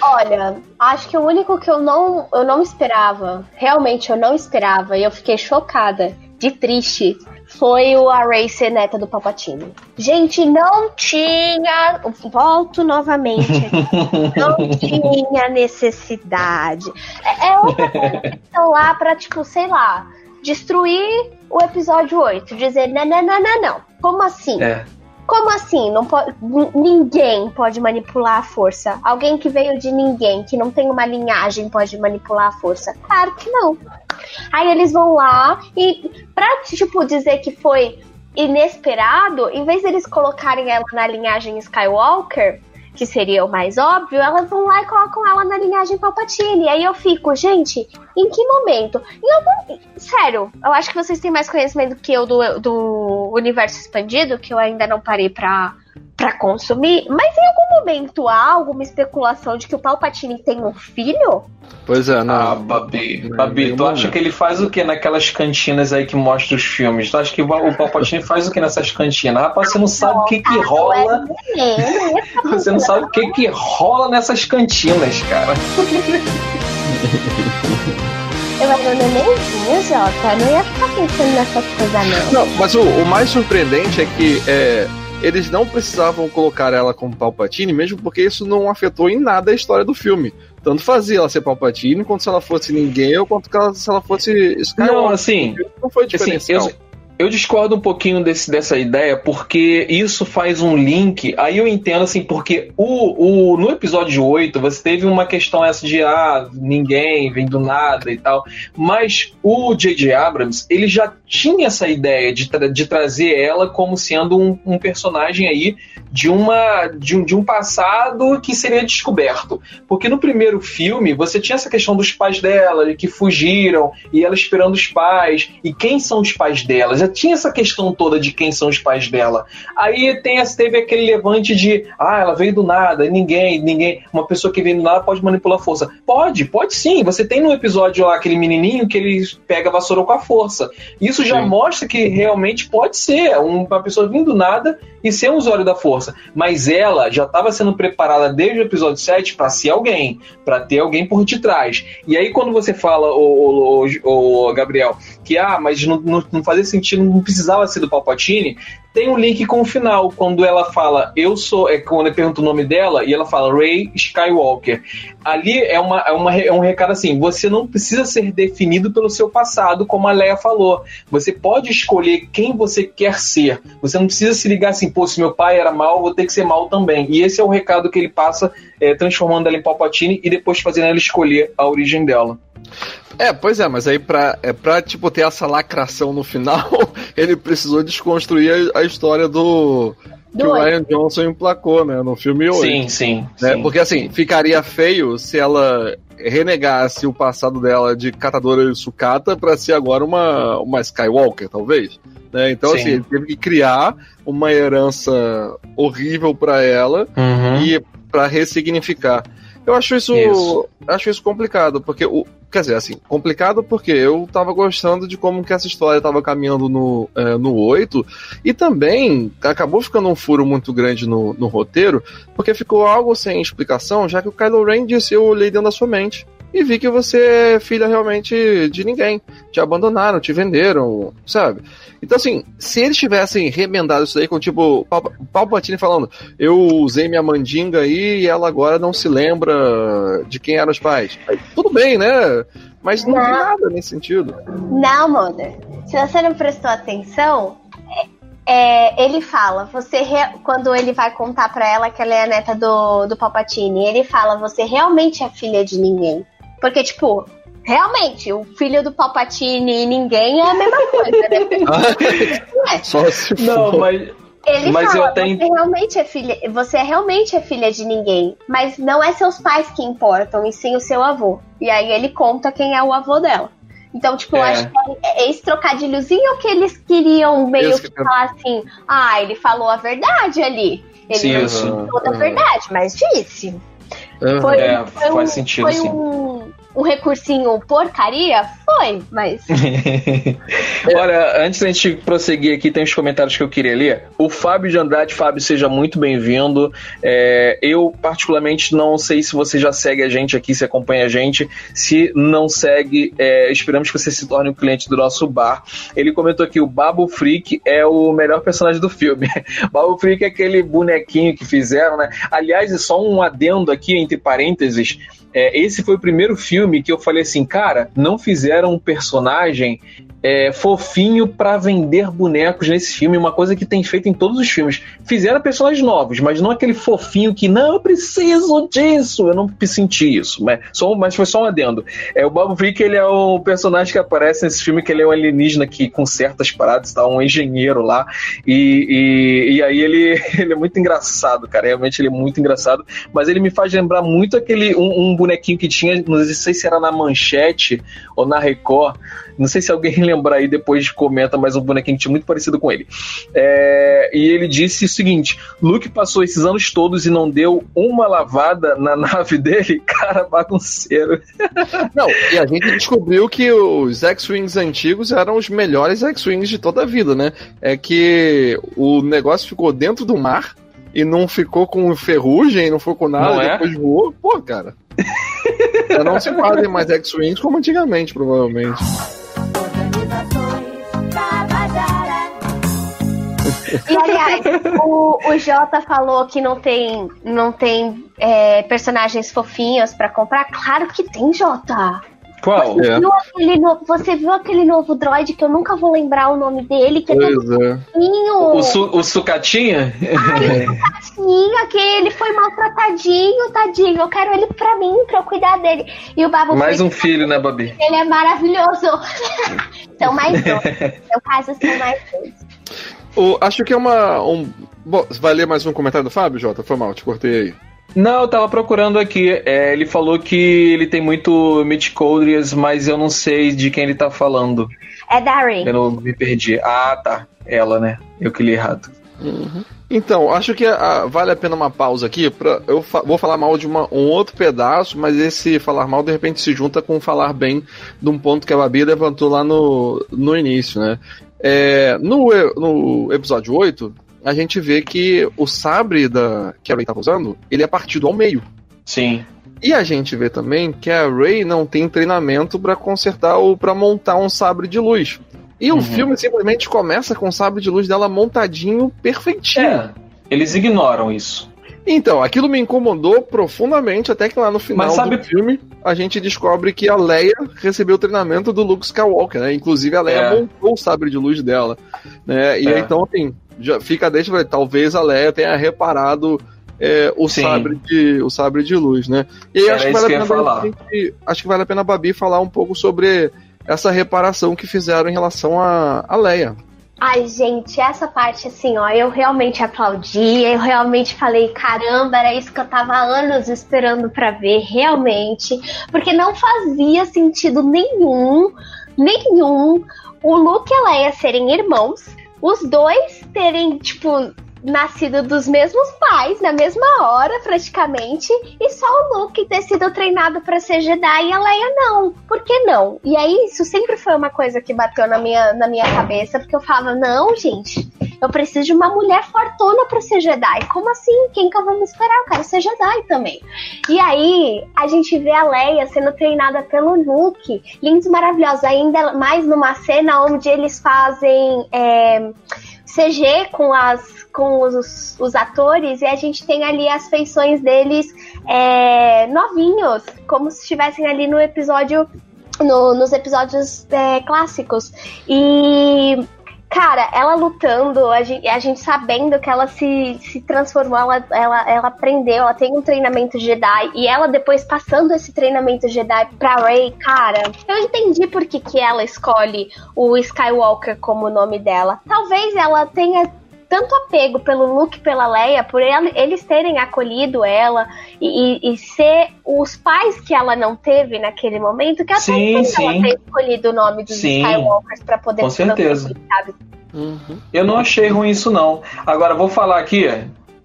Olha, acho que o único que eu não, eu não esperava, realmente eu não esperava, e eu fiquei chocada, de triste, foi o Array ser neta do Palpatine. Gente, não tinha. Volto novamente. não tinha necessidade. É, é outra coisa que estão lá pra, tipo, sei lá, destruir o episódio 8. Dizer, não, não, não, não, não. Como assim?
É.
Como assim? Não pode, ninguém pode manipular a força. Alguém que veio de ninguém, que não tem uma linhagem, pode manipular a força. Claro que não. Aí eles vão lá e, pra, tipo, dizer que foi inesperado, em vez deles colocarem ela na linhagem Skywalker, que seria o mais óbvio, elas vão lá e colocam ela na linhagem Palpatine. Aí eu fico, gente, em que momento? Em algum. Sério, eu acho que vocês têm mais conhecimento que eu do, do universo expandido, que eu ainda não parei pra, pra consumir. Mas em algum momento há alguma especulação de que o Palpatine tem um filho?
Pois é, não.
Ah, Babi,
Não,
Babi, tu acha que ele faz o que naquelas cantinas aí que mostra os filmes? Tu acha que o o Palpatine faz o que nessas cantinas? Rapaz, você não sabe o que que rola. Você não sabe o que que rola nessas cantinas, cara.
Eu era nenenzinho, Jota. Não ia ficar pensando nessas coisas, não.
Não, mas o, o mais surpreendente é que é, eles não precisavam colocar ela como Palpatine, mesmo porque isso não afetou em nada a história do filme. Tanto fazia ela ser Palpatine, quanto se ela fosse ninguém, ou quanto se ela fosse Skywalker.
Não, assim,
não foi
assim,
diferencial.
eu, eu discordo um pouquinho desse, dessa ideia, porque isso faz um link. Aí eu entendo, assim, porque o, o, no episódio 8 você teve uma questão essa de ah, ninguém vem do nada e tal. Mas o J.J. Abrams, ele já tinha essa ideia de, tra- de trazer ela como sendo um, um personagem aí de, uma, de, um, de um passado que seria descoberto. Porque no primeiro filme você tinha essa questão dos pais dela, que fugiram, e ela esperando os pais, e quem são os pais dela? Tinha essa questão toda de quem são os pais dela. Aí tem, teve aquele levante de, ah, ela veio do nada, ninguém, ninguém, uma pessoa que veio do nada pode manipular a força. Pode, pode sim. Você tem no episódio lá aquele menininho que ele pega a vassoura com a força. Isso já
Sim.
mostra que realmente pode ser um- uma pessoa vindo do nada e ser um usuário da força. Mas ela já estava sendo preparada desde o episódio 7 para ser alguém, para ter alguém por detrás. E aí, quando você fala, o, o, Gabriel, que ah, mas não, não, não fazia sentido, não precisava ser do Palpatine, tem um link com o final, quando ela fala, eu sou. É quando eu pergunto o nome dela, e ela fala Rey Skywalker. Ali é, uma, é, uma, é um recado assim: você não precisa ser definido pelo seu passado, como a Leia falou. Você pode escolher quem você quer ser. Você não precisa se ligar assim, pô, se meu pai era mal, eu vou ter que ser mal também. E esse é o recado que ele passa, é, transformando ela em Palpatine e depois fazendo ela escolher a origem dela.
É, pois é, mas aí pra, é pra tipo, ter essa lacração no final, ele precisou desconstruir a, a história do. Que o. Ryan Johnson emplacou, né? No filme 8.
Sim, sim.
né?
sim.
Porque assim, ficaria feio se ela renegasse o passado dela de catadora de sucata para ser agora uma, uma Skywalker, talvez. Né? Então,
Sim.
assim, ele teve que criar uma herança horrível para ela
Uhum.
e para ressignificar. Eu acho isso,
Isso.
acho isso complicado, porque o quer dizer, assim, complicado porque eu tava gostando de como que essa história tava caminhando no, é, no 8 e também acabou ficando um furo muito grande no, no roteiro, porque ficou algo sem explicação, já que o Kylo Ren disse eu olhei dentro da sua mente e vi que você é filha realmente de ninguém. Te abandonaram, te venderam, sabe? Então, assim, se eles tivessem remendado isso aí com, tipo, Pal- Palpatine falando, eu usei minha mandinga aí e ela agora não se lembra de quem eram os pais. Aí, tudo bem, né? Mas não
Não.
nada nesse sentido.
Não, Mother. Se você não prestou atenção, é, ele fala, você re- quando ele vai contar pra ela que ela é a neta do, do Palpatine, ele fala, você realmente é filha de ninguém. Porque, tipo, realmente, o filho do Palpatine e ninguém é a mesma coisa, né? É.
Só se
Não,
for.
mas.
Ele
Mas eu
fala,
até
você realmente é filha, você realmente é filha de ninguém, mas não é seus pais que importam, e sim o seu avô. E aí ele conta quem é o avô dela. Então, tipo, eu
É.
acho que é esse trocadilhozinho que eles queriam meio que falar assim, ah, ele falou a verdade ali. Ele
Sim,
não disse toda a verdade, mas disse.
Aham.
Foi,
É,
foi
faz
um,
sentido,
Foi
sim.
um, um recursinho porcaria? Foi, mas.
Olha, antes da gente prosseguir aqui, tem uns comentários que eu queria ler. O Fábio de Andrade, Fábio, seja muito bem-vindo. É, eu, particularmente, não sei se você já segue a gente aqui, se acompanha a gente. Se não segue, é, esperamos que você se torne um cliente do nosso bar. Ele comentou aqui: o Babu Freak é o melhor personagem do filme. Babu Freak é aquele bonequinho que fizeram, né? Aliás, é só um adendo aqui, entre parênteses. É, esse foi o primeiro filme que eu falei assim, cara, não fizeram um personagem é, fofinho pra vender bonecos nesse filme, uma coisa que tem feito em todos os filmes. Fizeram personagens novos, mas não aquele fofinho que não eu preciso disso. Eu não senti isso, mas, só, mas foi só um adendo. É, o Bob Freak ele é o personagem que aparece nesse filme que ele é um alienígena que conserta as paradas, tá? Um engenheiro lá e, e, e aí ele, ele é muito engraçado, cara. Realmente ele é muito engraçado, mas ele me faz lembrar muito aquele um, um bonequinho que tinha, não sei se era na Manchete ou na Record. Não sei se alguém lembrar aí depois comenta, mas um bonequinho que tinha muito parecido com ele. É, e ele disse o seguinte: Luke passou esses anos todos e não deu uma lavada na nave dele, cara, bagunceiro.
Não, e a gente descobriu que os X-Wings antigos eram os melhores X-Wings de toda a vida, né? É que o negócio ficou dentro do mar e não ficou com ferrugem, não ficou com nada,
Não é?
depois voou. Pô, cara. Já não se fazem mais X-Wings como antigamente, provavelmente.
E aliás, o, o Jota falou que não tem, não tem é, personagens fofinhos pra comprar. Claro que tem, Jota.
Qual?
Você,
É.
viu aquele no- você viu aquele novo droid que eu nunca vou lembrar o nome dele, que é tão
Pois é.
fofinho.
O, su, o sucatinha?
Sim, que ele foi maltratadinho, tadinho. Eu quero ele pra mim, pra eu cuidar dele. E o Babu
Mais um filho, né, Babi?
ele é maravilhoso. são mais dois. No caso, são mais dois.
O- acho que é uma. Um... Bom, vai ler mais um comentário do Fábio, Jota? Foi mal, te cortei aí.
Não, eu tava procurando aqui. É, ele falou que ele tem muito mitocôndrias, mas eu não sei de quem ele tá falando.
É Darren.
Eu não me perdi. Ah, tá. Ela, né? Eu que li errado.
Então, acho que ah, vale a pena uma pausa aqui. Pra, eu fa- vou falar mal de uma- um outro pedaço, mas esse falar mal de repente se junta com falar bem de um ponto que a Babi levantou lá no, no início, né? É, no, no episódio 8, a gente vê que o sabre da, que a Rey estava usando, ele é partido ao meio.
Sim.
E a gente vê também que a Rey não tem treinamento para consertar ou para montar um sabre de luz. E
Uhum.
o filme simplesmente começa com o sabre de luz dela montadinho, perfeitinho.
É, eles ignoram isso.
Então, aquilo me incomodou profundamente, até que lá no final
sabe-
do filme a gente descobre que a Leia recebeu o treinamento do Luke Skywalker, né? Inclusive a Leia
É.
montou o sabre de luz dela, né? E
É.
aí, então, assim, já fica deixa pra talvez a Leia tenha reparado é, o
Sim.
sabre de o sabre de luz, né? E aí
Era
acho que vale
que
a pena
falar.
a gente- acho que vale a pena a Babi falar um pouco sobre essa reparação que fizeram em relação a, a Leia.
Ai, gente, essa parte assim, ó, eu realmente aplaudi, eu realmente falei, caramba, era isso que eu tava há anos esperando para ver, realmente, porque não fazia sentido nenhum, nenhum, o Luke e a Leia serem irmãos, os dois terem, tipo, nascido dos mesmos pais, na mesma hora, praticamente, e só o Luke ter sido treinado para ser Jedi e a Leia não. Por que não? E aí, isso sempre foi uma coisa que bateu na minha, na minha cabeça, porque eu falava, não, gente, eu preciso de uma mulher fortuna para ser Jedi. Como assim? Quem que eu vou me esperar? Eu quero ser Jedi também. E aí, a gente vê a Leia sendo treinada pelo Luke. Lindos maravilhosos. Ainda mais numa cena onde eles fazem é, CG com as com os, os, atores e a gente tem ali as feições deles é, novinhos, como se estivessem ali no episódio. No, nos episódios é, clássicos. E Cara, ela lutando, a gente, a gente, sabendo que ela se, se transformou, ela, ela, ela aprendeu, ela tem um treinamento Jedi, e ela depois passando esse treinamento Jedi pra Rey, cara, eu entendi por que, que ela escolhe o Skywalker como nome dela. Talvez ela tenha tanto apego pelo Luke pela Leia, por eles terem acolhido ela e, e, e, ser os pais que ela não teve naquele momento, que até sim, sim. ela ter escolhido o nome dos sim, Skywalkers para poder
Com certeza. Sabe? Uhum. Eu não achei ruim isso não. Agora vou falar aqui,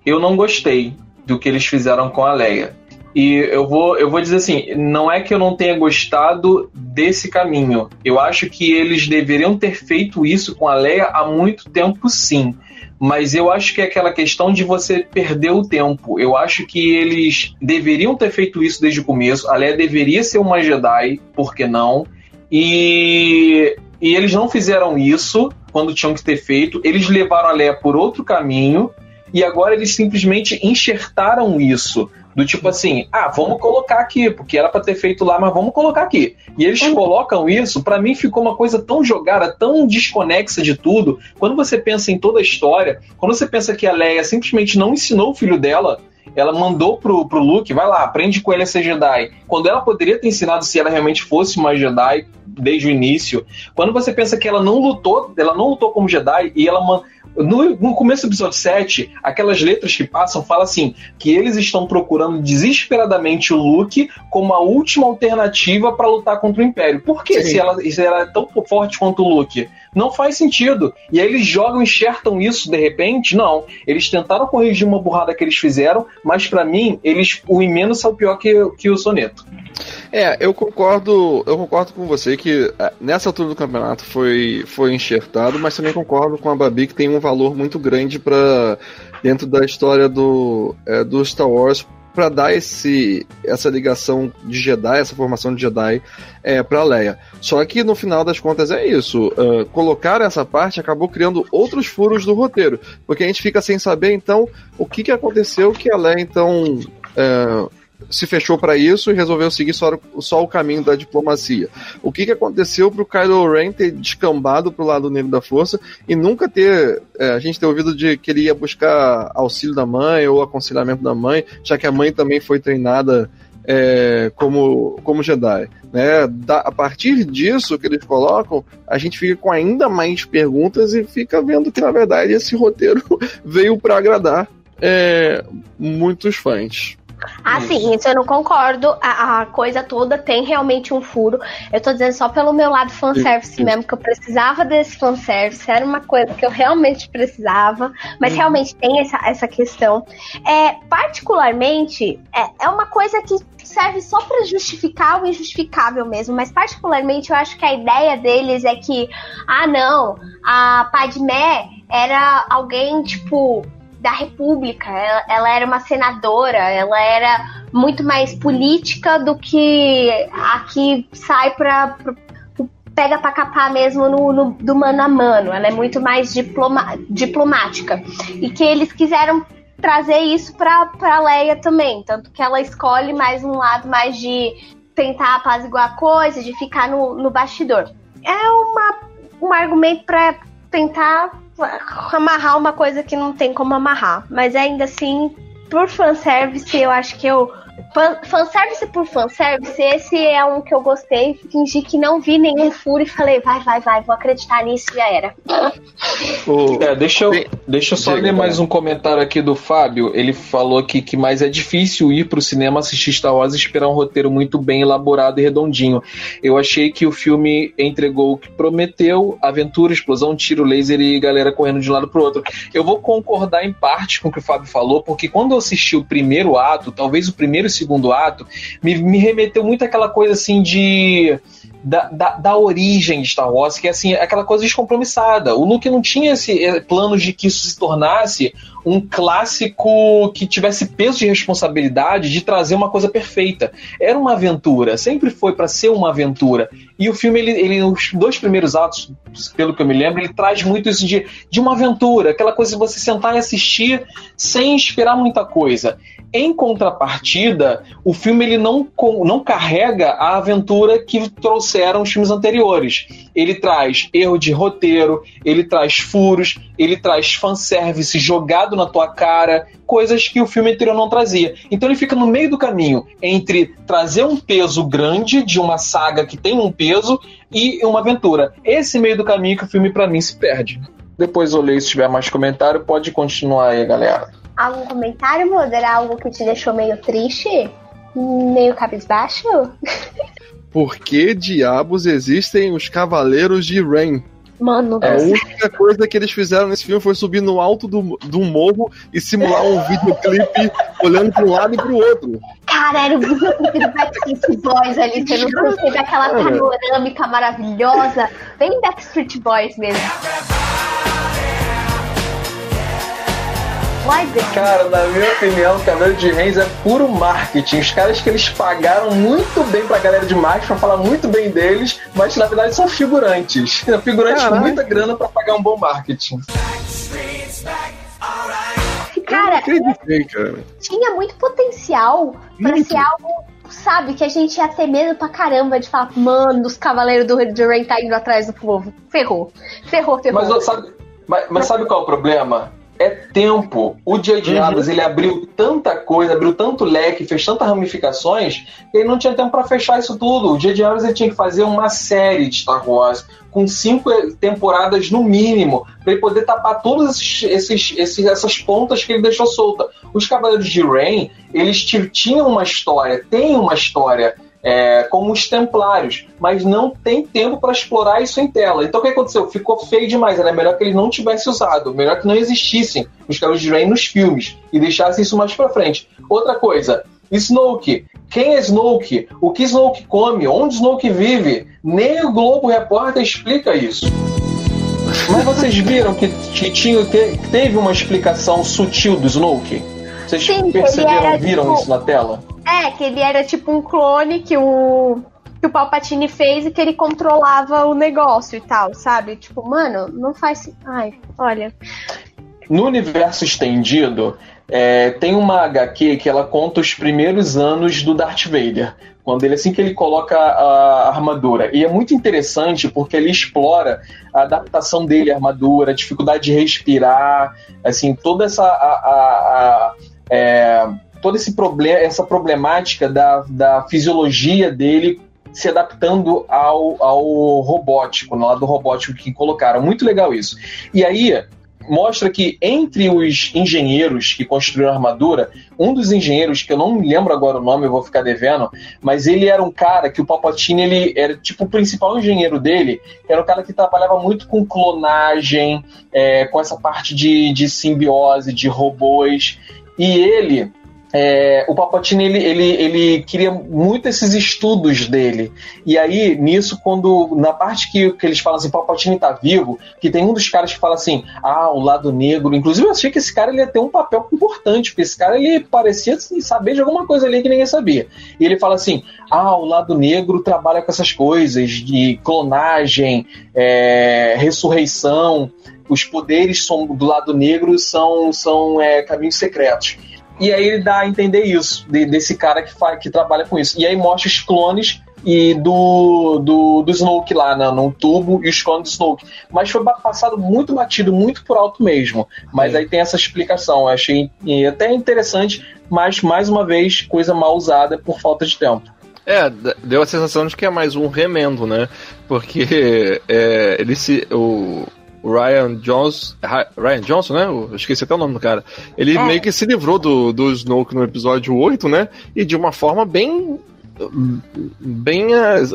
eu não gostei do que eles fizeram com a Leia. E eu vou, eu vou dizer assim, não é que eu não tenha gostado desse caminho. Eu acho que eles deveriam ter feito isso com a Leia há muito tempo, sim mas eu acho que é aquela questão de você perder o tempo. Eu acho que eles deveriam ter feito isso desde o começo. A Leia deveria ser uma Jedi, por que não? E, e eles não fizeram isso quando tinham que ter feito. Eles levaram a Leia por outro caminho e agora eles simplesmente enxertaram isso. Do tipo assim, ah, vamos colocar aqui, porque era para ter feito lá, mas vamos colocar aqui. E eles uhum. colocam isso, para mim ficou uma coisa tão jogada, tão desconexa de tudo. Quando você pensa em toda a história, quando você pensa que a Leia simplesmente não ensinou o filho dela, ela mandou pro, pro Luke, vai lá, aprende com ele a ser Jedi. Quando ela poderia ter ensinado se ela realmente fosse uma Jedi desde o início. Quando você pensa que ela não lutou, ela não lutou como Jedi e ela no, no, começo do episódio 7, aquelas letras que passam falam assim: que eles estão procurando desesperadamente o Luke como a última alternativa para lutar contra o Império. Por que se ela, se ela é tão forte quanto o Luke? Não faz sentido. E aí eles jogam, enxertam isso de repente? Não. Eles tentaram corrigir uma burrada que eles fizeram, mas para mim, eles o imenso são pior que, que o soneto.
É, eu concordo, eu concordo com você que é, nessa altura do campeonato foi, foi enxertado, mas também concordo com a Babi que tem um valor muito grande para dentro da história do, é, do Star Wars para dar esse, essa ligação de Jedi, essa formação de Jedi é, para Leia. Só que no final das contas é isso. Uh, colocar essa parte acabou criando outros furos do roteiro, porque a gente fica sem saber então o que, que aconteceu que a Leia então uh, se fechou para isso e resolveu seguir só, só, o caminho da diplomacia. O que, que aconteceu pro Kylo Ren ter descambado pro lado negro da força e nunca ter. É, a gente ter ouvido de que ele ia buscar auxílio da mãe ou aconselhamento da mãe, já que a mãe também foi treinada é, como, como Jedi. Né? Da, a partir disso que eles colocam, a gente fica com ainda mais perguntas e fica vendo que, na verdade, esse roteiro veio para agradar é, muitos fãs.
Ah, isso. sim, isso eu não concordo. A, a, coisa toda tem realmente um furo. Eu tô dizendo só pelo meu lado fanservice sim. mesmo, que eu precisava desse fanservice. Era uma coisa que eu realmente precisava, mas hum. realmente tem essa, essa questão. É, particularmente, é, é uma coisa que serve só para justificar o injustificável mesmo, mas particularmente eu acho que a ideia deles é que, ah, não, a Padmé era alguém, tipo, da República. Ela, ela, era uma senadora, ela era muito mais política do que a que sai para pega para capar mesmo no, no, do mano a mano. Ela é muito mais diploma, diplomática. E que eles quiseram trazer isso para Leia também, tanto que ela escolhe mais um lado mais de tentar apaziguar a coisa, de ficar no, no bastidor. É uma, um argumento para tentar amarrar uma coisa que não tem como amarrar. Mas ainda assim, por fanservice, eu acho que eu Fanservice por fanservice, esse é um que eu gostei. Fingi que não vi nenhum furo e falei, vai, vai, vai, vou acreditar nisso e já era.
É, deixa eu, deixa eu só
Diga,
ler mais um comentário aqui do Fábio. Ele falou aqui que mais é difícil ir pro cinema assistir Star Wars e esperar um roteiro muito bem elaborado e redondinho. Eu achei que o filme entregou o que prometeu: aventura, explosão, tiro, laser e galera correndo de um lado pro outro. Eu vou concordar em parte com o que o Fábio falou, porque quando eu assisti o primeiro ato, talvez o primeiro e o segundo ato, me, me remeteu muito àquela coisa assim de. Da, da, da origem de Star Wars, que é assim, aquela coisa descompromissada. O Luke não tinha esse eh, plano de que isso se tornasse um clássico que tivesse peso de responsabilidade de trazer uma coisa perfeita. Era uma aventura, sempre foi para ser uma aventura. E o filme, ele, ele, nos dois primeiros atos, pelo que eu me lembro, ele traz muito isso de, de uma aventura, aquela coisa de você sentar e assistir sem esperar muita coisa. Em contrapartida, o filme ele não, não carrega a aventura que trouxeram os filmes anteriores. Ele traz erro de roteiro, ele traz furos, ele traz fanservice jogado na tua cara, coisas que o filme anterior não trazia. Então ele fica no meio do caminho entre trazer um peso grande de uma saga que tem um peso e uma aventura. Esse meio do caminho que o filme pra mim se perde. Depois eu leio se tiver mais comentário, pode continuar aí, galera.
Algum comentário, Moder? Algo que te deixou meio triste? Meio cabisbaixo?
Por que diabos existem os Cavaleiros de Rain?
Mano,
A única coisa que eles fizeram nesse filme foi subir no alto do, do morro e simular um videoclipe olhando para um lado e para o outro.
cara, era o videoclipe do Backstreet Boys ali, você não percebe aquela panorâmica maravilhosa. Bem Backstreet Boys mesmo. Vai ver.
Cara, na minha opinião, o Cavaleiro de Reis é puro marketing. Os caras que eles pagaram muito bem pra galera de marketing pra falar muito bem deles, mas na verdade são figurantes. Figurantes com muita grana pra pagar um bom marketing.
Cara,
Acreditei, cara.
tinha muito potencial pra
Muito.
ser algo, sabe, que a gente ia ter medo pra caramba de falar, mano, os cavaleiros do de Rain tá indo atrás do povo. Ferrou. Ferrou, ferrou.
Mas, ó, sabe, mas, mas sabe qual é o problema? É tempo. O J.J.
Uhum.
Abrams, ele abriu tanta coisa, abriu tanto leque, fez tantas ramificações, que ele não tinha tempo pra fechar isso tudo. O J.J. Abrams ele tinha que fazer uma série de Star Wars com cinco temporadas no mínimo, pra ele poder tapar todas esses, esses- essas pontas que ele deixou solta. Os Cavaleiros de Rain, eles ti- tinham uma história, têm uma história é, como os Templários, mas não tem tempo para explorar isso em tela. Então o que aconteceu? Ficou feio demais. Era melhor que eles não tivessem usado, melhor que não existissem os Cavaleiros de Rain nos filmes e deixassem isso mais para frente. Outra coisa, Snoke. Quem é Snoke? O que Snoke come? Onde Snoke vive? Nem o Globo Repórter explica isso. Mas vocês viram que, que tinha, que teve uma explicação sutil do Snoke? Vocês
Sim,
perceberam,
era,
viram
tipo,
isso na tela?
É, que ele era tipo um clone que o, que o Palpatine fez e que ele controlava o negócio e tal, sabe? Tipo, mano, não faz. Ai, olha.
No universo estendido, é, tem uma HQ que ela conta os primeiros anos do Darth Vader. Quando ele assim que ele coloca a armadura. E é muito interessante porque ele explora a adaptação dele à armadura, a dificuldade de respirar, assim, toda essa. a- a- a- é, todo esse problema, essa problemática da, da fisiologia dele se adaptando ao, ao robótico, no lado robótico que colocaram. Muito legal isso. E aí, mostra que entre os engenheiros que construíram a armadura, um dos engenheiros, que eu não me lembro agora o nome, eu vou ficar devendo, mas ele era um cara que o Palpatine, ele era tipo o principal engenheiro dele, era um cara que trabalhava muito com clonagem, é, com essa parte de, de simbiose, de robôs, e ele... é, o Palpatine ele, ele, ele queria muito esses estudos dele. E aí, nisso, quando. Na parte que, que eles falam assim, Palpatine tá vivo, que tem um dos caras que fala assim, ah, o lado negro. Inclusive, eu achei que esse cara ele ia ter um papel importante, porque esse cara ele parecia assim, saber de alguma coisa ali que ninguém sabia. E ele fala assim: ah, o lado negro trabalha com essas coisas de clonagem, é, ressurreição. Os poderes do lado negro são, são é, caminhos secretos. E aí ele dá a entender isso, de- desse cara que, fa- que trabalha com isso. E aí mostra os clones e do, do, do Snoke lá num tubo e os clones do Snoke. Mas foi passado muito batido, muito por alto mesmo. Mas aí tem essa explicação. Eu achei até interessante mas mais uma vez, coisa mal usada por falta de tempo.
É, deu a sensação de que é mais um remendo, né? Porque é, ele se. O, o Ryan Johnson. Ryan Johnson, né? Eu esqueci até o nome do cara. Ele
É.
meio que se livrou do, do Snoke no episódio 8, né? E de uma forma bem. Bem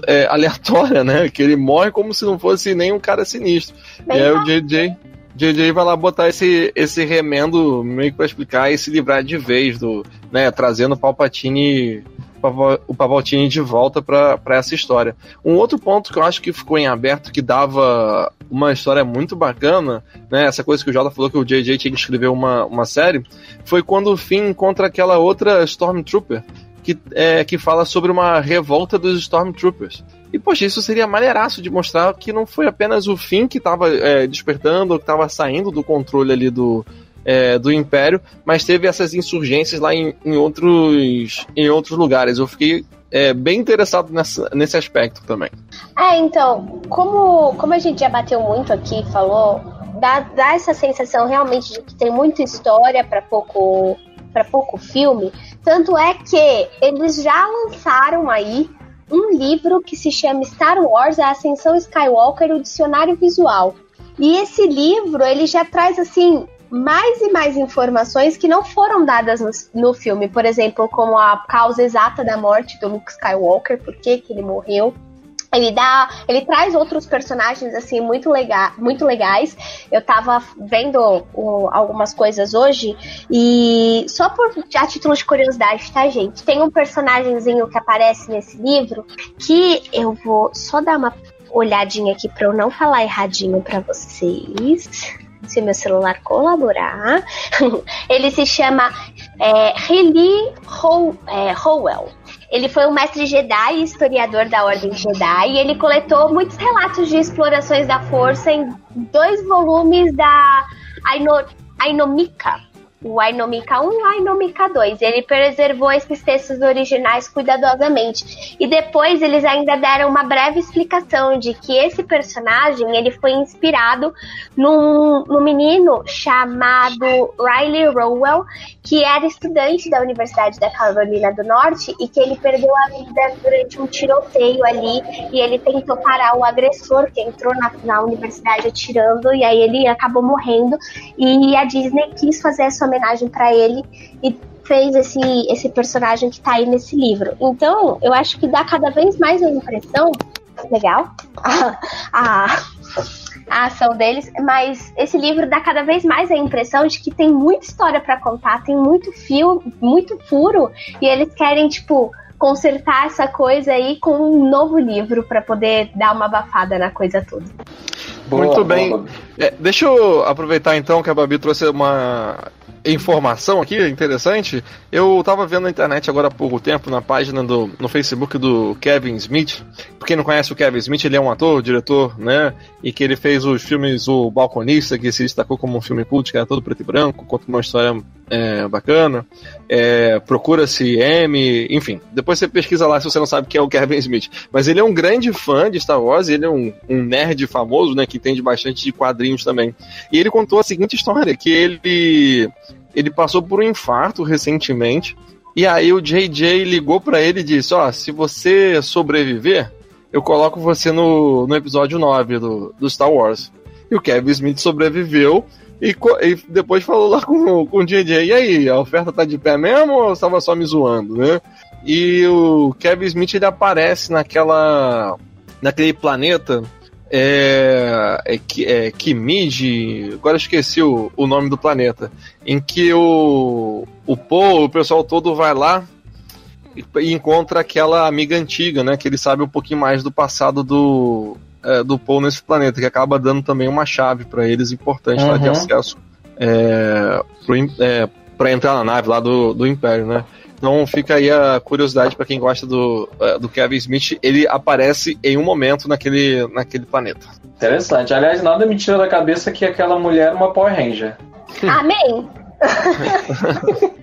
é, aleatória, né? Que ele morre como se não fosse nem um cara sinistro.
Bem
e aí o. JJ. JJ vai lá botar esse, esse remendo meio que pra explicar e se livrar de vez do. né? Trazendo Palpatine o Pavaltini de volta pra essa história. Um outro ponto que eu acho que ficou em aberto que dava uma história muito bacana, né? Essa coisa que o Jota falou que o JJ tinha que escrever uma, uma série, foi quando o Finn encontra aquela outra Stormtrooper que, é, que fala sobre uma revolta dos Stormtroopers. E, poxa, isso seria maneiraço de mostrar que não foi apenas o Finn que estava despertando, ou que estava saindo do controle ali do, é, do Império, mas teve essas insurgências lá em, em outros, em outros lugares. Eu fiquei é, bem interessado nessa, nesse aspecto também.
É, então, como, como a gente já bateu muito aqui, falou, dá, dá essa sensação realmente de que tem muita história para pouco para pouco filme. Tanto é que eles já lançaram aí um livro que se chama Star Wars: A Ascensão Skywalker, o Dicionário Visual. E esse livro, ele já traz assim mais e mais informações que não foram dadas no, no filme, por exemplo, como a causa exata da morte do Luke Skywalker, por que ele morreu. Ele dá, ele traz outros personagens assim muito lega, muito legais. Eu tava vendo algumas coisas hoje e só por a título de curiosidade, tá, gente? Tem um personagemzinho que aparece nesse livro que eu vou só dar uma olhadinha aqui para eu não falar erradinho para vocês. Se meu celular colaborar, ele se chama é, Riley Ho- é, Howell. Ele foi um mestre Jedi e historiador da Ordem Jedi e ele coletou muitos relatos de explorações da força em dois volumes da Aino, Ainomika. O Ainomika 1 e o Ainomika 2. Ele preservou esses textos originais cuidadosamente. E depois eles ainda deram uma breve explicação de que esse personagem ele foi inspirado num, num menino chamado Riley Rowell, que era estudante da Universidade da Carolina do Norte e que ele perdeu a vida durante um tiroteio ali e ele tentou parar o agressor que entrou na, na universidade atirando e aí ele acabou morrendo e a Disney quis fazer essa homenagem para ele e fez esse, esse personagem que tá aí nesse livro. Então, eu acho que dá cada vez mais a impressão legal a, a, a ação deles, mas esse livro dá cada vez mais a impressão de que tem muita história para contar, tem muito fio, muito furo, e eles querem, tipo, consertar essa coisa aí com um novo livro para poder dar uma abafada na coisa toda.
Boa,
Muito bem. É, deixa eu aproveitar então que a Babi trouxe uma informação aqui interessante. Eu tava vendo na internet agora há pouco tempo, na página do no Facebook do Kevin Smith. Pra quem não conhece o Kevin Smith, ele é um ator, diretor, né? E que ele fez os filmes O Balconista, que se destacou como um filme cult, que era todo preto e branco, conta uma história é, bacana. É, Procura-se M, enfim. Depois você pesquisa lá se você não sabe quem é o Kevin Smith. Mas ele é um grande fã de Star Wars, ele é um, um nerd famoso, né? Que entende bastante de quadrinhos também. E ele contou a seguinte história: que ele, ele passou por um infarto recentemente. E aí o JJ ligou pra ele e disse: Ó, se você sobreviver, eu coloco você no, no episódio 9 do, do Star Wars. E o Kevin Smith sobreviveu. E, e depois falou lá com, com o JJ, e aí, a oferta tá de pé mesmo ou você tava só me zoando, né? E o Kevin Smith ele aparece naquela. naquele planeta. É. É, é Kimiji. Agora eu esqueci o, o nome do planeta. Em que o. O Paul, o pessoal todo vai lá e, e encontra aquela amiga antiga, né? Que ele sabe um pouquinho mais do passado do. é, do Paul nesse planeta, que acaba dando também uma chave para eles importante lá de
Uhum.
acesso é, im- é, entrar na nave lá do, do Império, né? Então fica aí a curiosidade para quem gosta do, é, do Kevin Smith. Ele aparece em um momento naquele, naquele planeta.
Interessante. Aliás, nada me tira da cabeça que aquela mulher é uma Power Ranger.
Amém!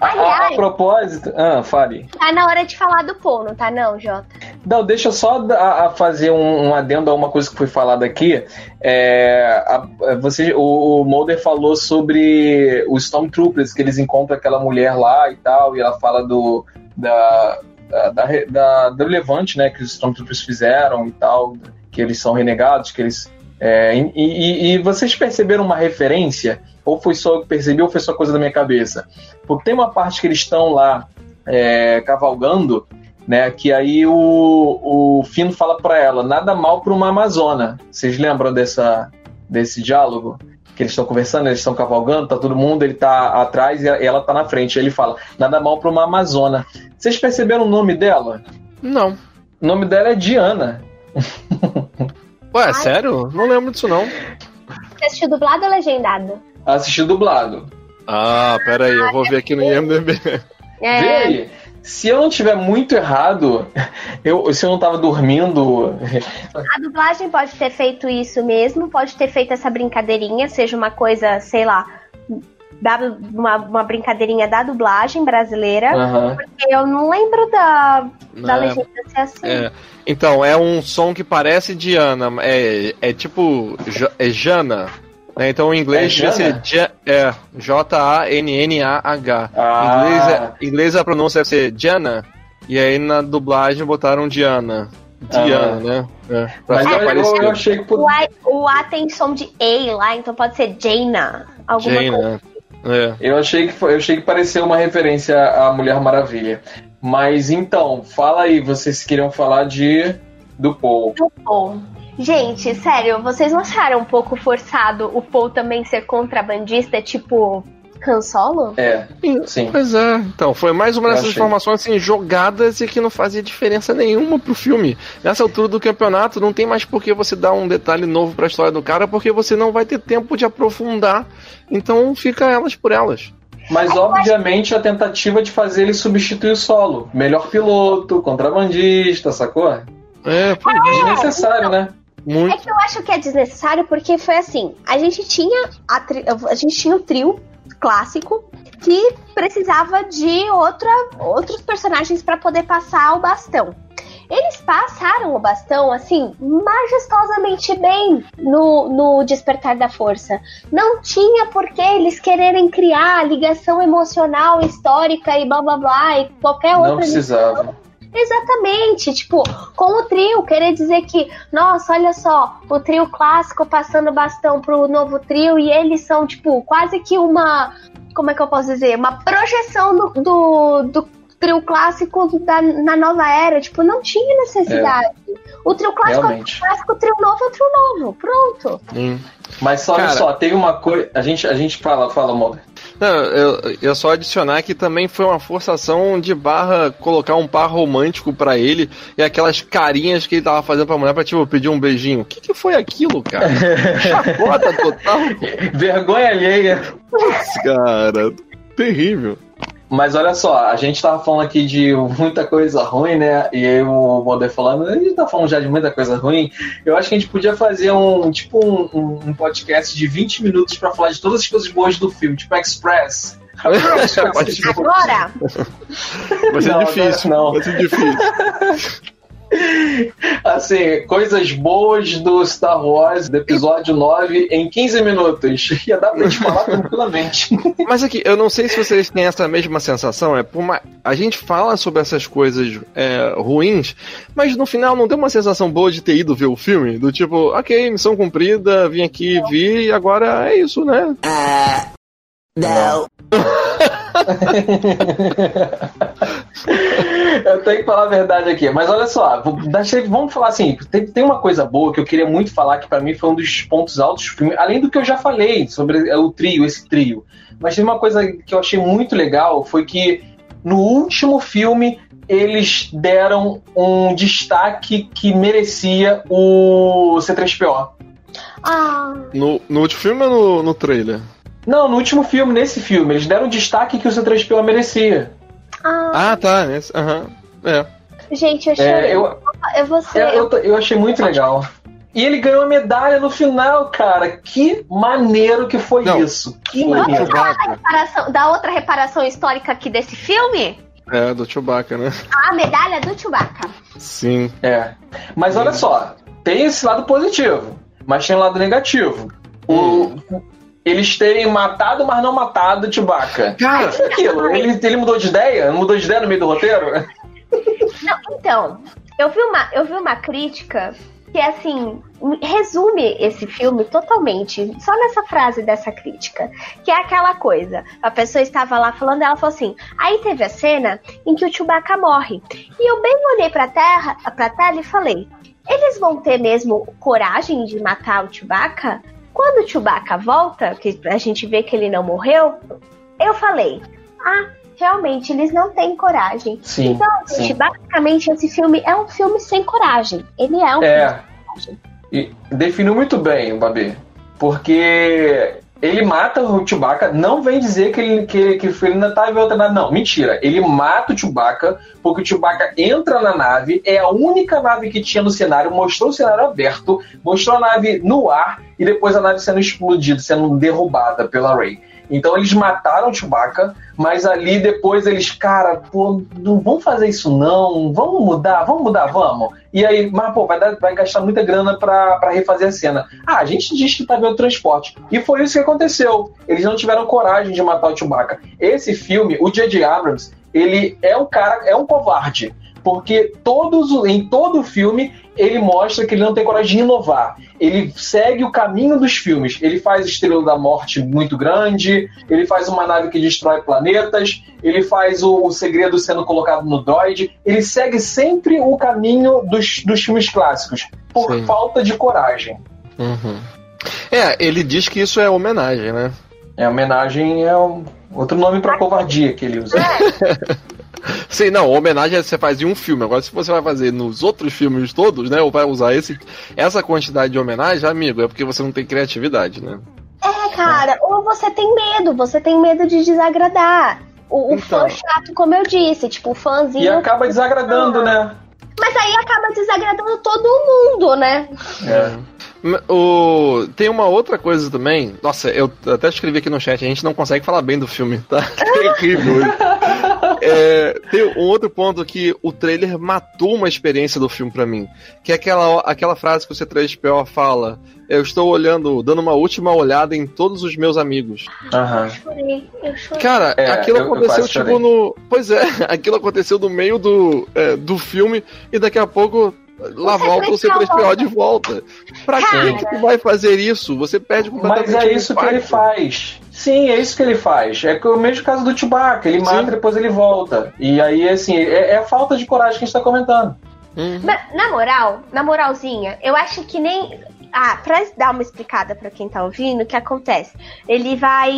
A, a
Aliás,
propósito. Ah, fale.
tá na hora de falar do não tá não, Jota?
Não, deixa eu só a, a fazer um, um, adendo a uma coisa que foi falada aqui. É, a, você, o, o Mulder falou sobre os Stormtroopers, que eles encontram aquela mulher lá e tal, e ela fala do, da, da, da, da, do levante né, que os Stormtroopers fizeram e tal, que eles são renegados, que eles. É, e, e, e, vocês perceberam uma referência? Ou foi só que percebi, ou foi só coisa da minha cabeça? Porque tem uma parte que eles estão lá é, cavalgando, né? Que aí o, o Fino fala para ela, nada mal para uma Amazona. Vocês lembram dessa, desse diálogo? Que eles estão conversando, eles estão cavalgando, tá todo mundo, ele tá atrás e ela tá na frente. Aí ele fala, nada mal para uma Amazona. Vocês perceberam o nome dela?
Não.
O nome dela é Diana.
Ué, Ai. sério? Não lembro disso não.
Você assistiu dublado ou legendado?
Assisti dublado.
Ah, pera aí, eu vou ver aqui no IMDB.
É. Vê aí. Se eu não tiver muito errado, eu, se eu não tava dormindo.
A dublagem pode ter feito isso mesmo, pode ter feito essa brincadeirinha, seja uma coisa, sei lá, uma, uma brincadeirinha da dublagem brasileira, uhum. porque eu não lembro da, da é, legenda ser assim.
É. Então, é um som que parece Diana, é, é tipo é Jana. Né? Então, em inglês é devia ser é, J-A-N-N-A-H. Ah. Em inglês, é, inglês a pronúncia deve ser Jana, e aí na dublagem botaram Diana. Diana, né?
É, Mas eu, eu, eu, achei que.
O A, o A tem som de A lá, então pode ser Jaina. Alguma Jaina. coisa.
É. Eu achei que foi, eu achei que pareceu uma referência à Mulher Maravilha. Mas então, fala aí, vocês queriam falar de do Paul.
Do Paul. Gente, sério, vocês não acharam um pouco forçado o Paul também ser contrabandista, tipo Han Solo?
É, sim.
Pois é. Então, foi mais uma dessas informações assim, jogadas e que não fazia diferença nenhuma pro filme. Nessa altura do campeonato, não tem mais por que você dar um detalhe novo pra história do cara, porque você não vai ter tempo de aprofundar. Então, fica elas por elas.
Mas, obviamente, a tentativa de fazer ele substituir o solo. Melhor piloto, contrabandista, sacou?
É,
foi é, desnecessário, né?
Muito. É que eu acho que é desnecessário porque foi assim: a gente tinha a, tri, a gente tinha o trio clássico que precisava de outra, outros personagens para poder passar o bastão. Eles passaram o bastão, assim, majestosamente bem no, no Despertar da Força. Não tinha por que eles quererem criar ligação emocional, histórica e blá blá blá e qualquer outra. Não
precisava.
Exatamente, tipo, com o trio, querer dizer que, nossa, olha só, o trio clássico passando bastão pro novo trio e eles são, tipo, quase que uma. Como é que eu posso dizer? Uma projeção do, do, do trio clássico da, na nova era. Tipo, não tinha necessidade. É. O trio clássico
Realmente.
é o clássico, o trio novo é o trio novo. Pronto.
Hum. Mas só, olha só, tem uma coisa. A gente, a gente fala, fala, Moga.
Não, eu, eu só adicionar que também foi uma forçação de barra colocar um par romântico para ele e aquelas carinhas que ele tava fazendo pra mulher pra, tipo, pedir um beijinho. O que, que foi aquilo, cara? Chacota total.
Vergonha alheia.
Putz, cara, terrível.
Mas olha só, a gente tava falando aqui de muita coisa ruim, né? E aí o Modé falando, a gente tá falando já de muita coisa ruim. Eu acho que a gente podia fazer um tipo um, um podcast de 20 minutos para falar de todas as coisas boas do filme, tipo Express.
Agora!
Vai ser não, difícil, não. Vai ser difícil.
Assim, coisas boas do Star Wars, do episódio 9, em 15 minutos. Ia dar pra gente falar tranquilamente.
Mas aqui, eu não sei se vocês têm essa mesma sensação. É por uma... A gente fala sobre essas coisas é, ruins, mas no final não deu uma sensação boa de ter ido ver o filme? Do tipo, ok, missão cumprida, vim aqui, vi, e agora é isso, né?
Uh, não. Eu tenho que falar a verdade aqui. Mas olha só, vamos falar assim: tem, uma coisa boa que eu queria muito falar, que para mim foi um dos pontos altos do filme, além do que eu já falei sobre o trio, esse trio. Mas tem uma coisa que eu achei muito legal: foi que no último filme eles deram um destaque que merecia o C3PO.
Ah.
No, no último filme ou no, no trailer?
Não, no último filme, nesse filme, eles deram o destaque que o C3PO merecia.
Ah,
ah tá. Aham. É.
Gente, eu chorei.
É, eu, eu, vou ser, é, eu, eu achei muito legal. E ele ganhou a medalha no final, cara. Que maneiro que foi Não, isso. Que maneiro.
Da, reparação, da outra reparação histórica aqui desse filme?
É, do Chewbacca, né?
A medalha do Chewbacca.
Sim.
É. Mas olha só, tem esse lado positivo, mas tem um lado negativo. O, eles terem matado, mas não matado o Chewbacca.
Cara,
foi aquilo? Ele, ele mudou de ideia? Mudou de ideia no meio do roteiro?
Não, então, eu vi uma, eu vi uma crítica que, assim, resume esse filme totalmente, só nessa frase dessa crítica, que é aquela coisa, a pessoa estava lá falando, ela falou assim, aí teve a cena em que o Chewbacca morre, e eu bem olhei pra, terra, pra tela e falei, eles vão ter mesmo coragem de matar o Chewbacca? Quando o Chewbacca volta, que a gente vê que ele não morreu, eu falei, ah, realmente, eles não têm coragem.
Sim,
Então, gente,
sim.
basicamente, esse filme é um filme sem coragem. Ele é um
É.
filme sem coragem.
E definiu muito bem o Babi. Porque ele mata o Chewbacca, não vem dizer que ele, que, que ele ainda tá nave. Não, mentira. Ele mata o Chewbacca, porque o Chewbacca entra na nave, é a única nave que tinha no cenário, mostrou o cenário aberto, mostrou a nave no ar e depois a nave sendo explodida, sendo derrubada pela Rey. Então eles mataram o Chewbacca, mas ali depois eles, cara, pô, não vamos fazer isso não, vamos mudar, vamos mudar, vamos. E aí, mas pô, vai, dar- vai gastar muita grana pra refazer a cena. Ah, a gente diz que tá vendo transporte. E foi isso que aconteceu. Eles não tiveram coragem de matar o Chewbacca. Esse filme, o J.J. Abrams, ele é um cara, é um covarde. Porque todos, em todo o filme ele mostra que ele não tem coragem de inovar. Ele segue o caminho dos filmes. Ele faz Estrela da Morte muito grande, ele faz uma nave que destrói planetas, ele faz o, o segredo sendo colocado no droid. Ele segue sempre o caminho dos, dos filmes clássicos, por
Sim.
falta de coragem.
Uhum. É, ele diz que isso é homenagem, né?
É, homenagem é um, outro nome pra covardia que ele usa.
Sim, não, homenagem você faz em um filme. Agora, se você vai fazer nos outros filmes todos, né? Ou vai usar esse, essa quantidade de homenagem, amigo, é porque você não tem criatividade, né?
É, cara, ou você tem medo, você tem medo de desagradar. O, o fã
Então.
chato, como eu disse, tipo, o fãzinho.
E acaba desagradando, né?
Mas aí acaba desagradando todo mundo, né?
É.
O... Tem uma outra coisa também. Nossa, eu até escrevi aqui no chat, a gente não consegue falar bem do filme, tá? Terrível. É, tem um outro ponto que o trailer matou uma experiência do filme pra mim. Que é aquela, aquela frase que o C3PO fala. Eu estou olhando, dando uma última olhada em todos os meus amigos.
Aham.
Chorei, eu chorei.
Cara,
É,
aquilo
eu- eu
aconteceu tipo
chorei.
no. Pois é, aquilo aconteceu no meio do, é, do filme e daqui a pouco lá volta o C3PO de volta. Pra
Cara.
que que tu vai fazer isso? Você perde completamente
Mas é isso que ele faz. Sim, é isso que ele faz. É que o mesmo caso do Chewbacca. Ele mata
Sim.
e depois ele volta. E aí, assim, é, é a falta de coragem que a gente tá comentando.
Uhum.
Na, na moral, na moralzinha, eu acho que nem. Ah, pra dar uma explicada pra quem tá ouvindo, o que acontece? Ele vai.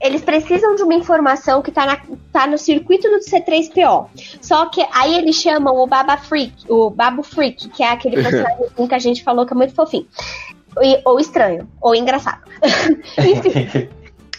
Eles precisam de uma informação que tá, na- tá no circuito do C3PO. Só que aí eles chamam o Baba Freak, o Babo Freak, que é aquele personagem que a gente falou que é muito fofinho. E- ou estranho, ou engraçado. Enfim,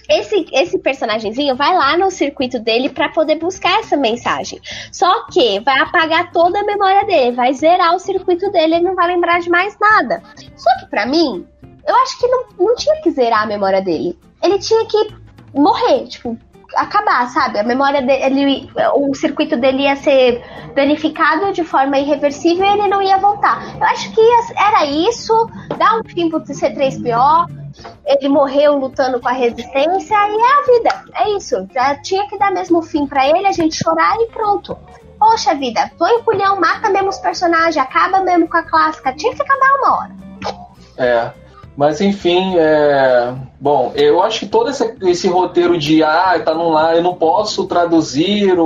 esse, esse personagemzinho vai lá no circuito dele pra poder buscar essa mensagem. Só que vai apagar toda a memória dele, vai zerar o circuito dele, ele não vai lembrar de mais nada. Só que pra mim, eu acho que não, não tinha que zerar a memória dele. Ele tinha que morrer, tipo, acabar, sabe? A memória dele, o circuito dele ia ser danificado de forma irreversível e ele não ia voltar. Eu acho que ia- era isso, dar um fim pro C3PO, ele morreu lutando com a resistência e é a vida. É isso. Já tinha que dar mesmo fim pra ele, a gente chorar e pronto. Poxa vida, põe o culhão, mata mesmo os personagens, acaba mesmo com a clássica. Tinha que acabar uma hora.
É. Mas enfim, é... bom, eu acho que todo esse, esse roteiro de ah, tá num lá, eu não posso traduzir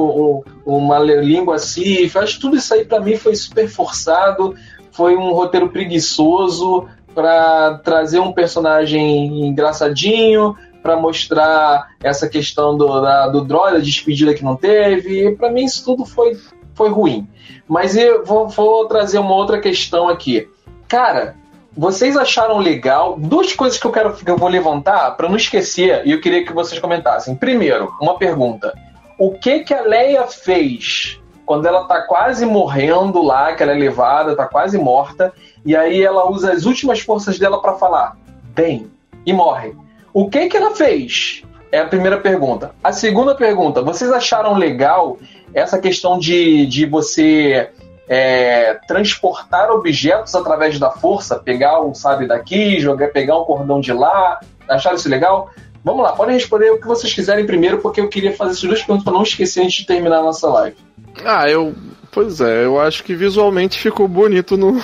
uma língua eu acho que tudo isso aí pra mim foi super forçado, foi um roteiro preguiçoso pra trazer um personagem engraçadinho, pra mostrar essa questão do, da, do droid, da despedida que não teve, pra mim isso tudo foi, foi ruim. Mas eu vou, vou trazer uma outra questão aqui. Cara, vocês acharam legal? Duas coisas que eu quero que eu vou levantar para não esquecer e eu queria que vocês comentassem. Primeiro, uma pergunta: o que que a Leia fez quando ela tá quase morrendo lá, que ela é levada, tá quase morta, e aí ela usa as últimas forças dela para falar bem e morre? O que que ela fez? É a primeira pergunta. A segunda pergunta: vocês acharam legal essa questão de, de você é, transportar objetos através da força, pegar um sabe daqui, jogar, pegar um cordão de lá. Acharam isso legal? Vamos lá, podem responder o que vocês quiserem primeiro, porque eu queria fazer essas duas perguntas para não esquecer antes de terminar a nossa live.
Ah, eu. Pois é, eu acho que visualmente ficou bonito no,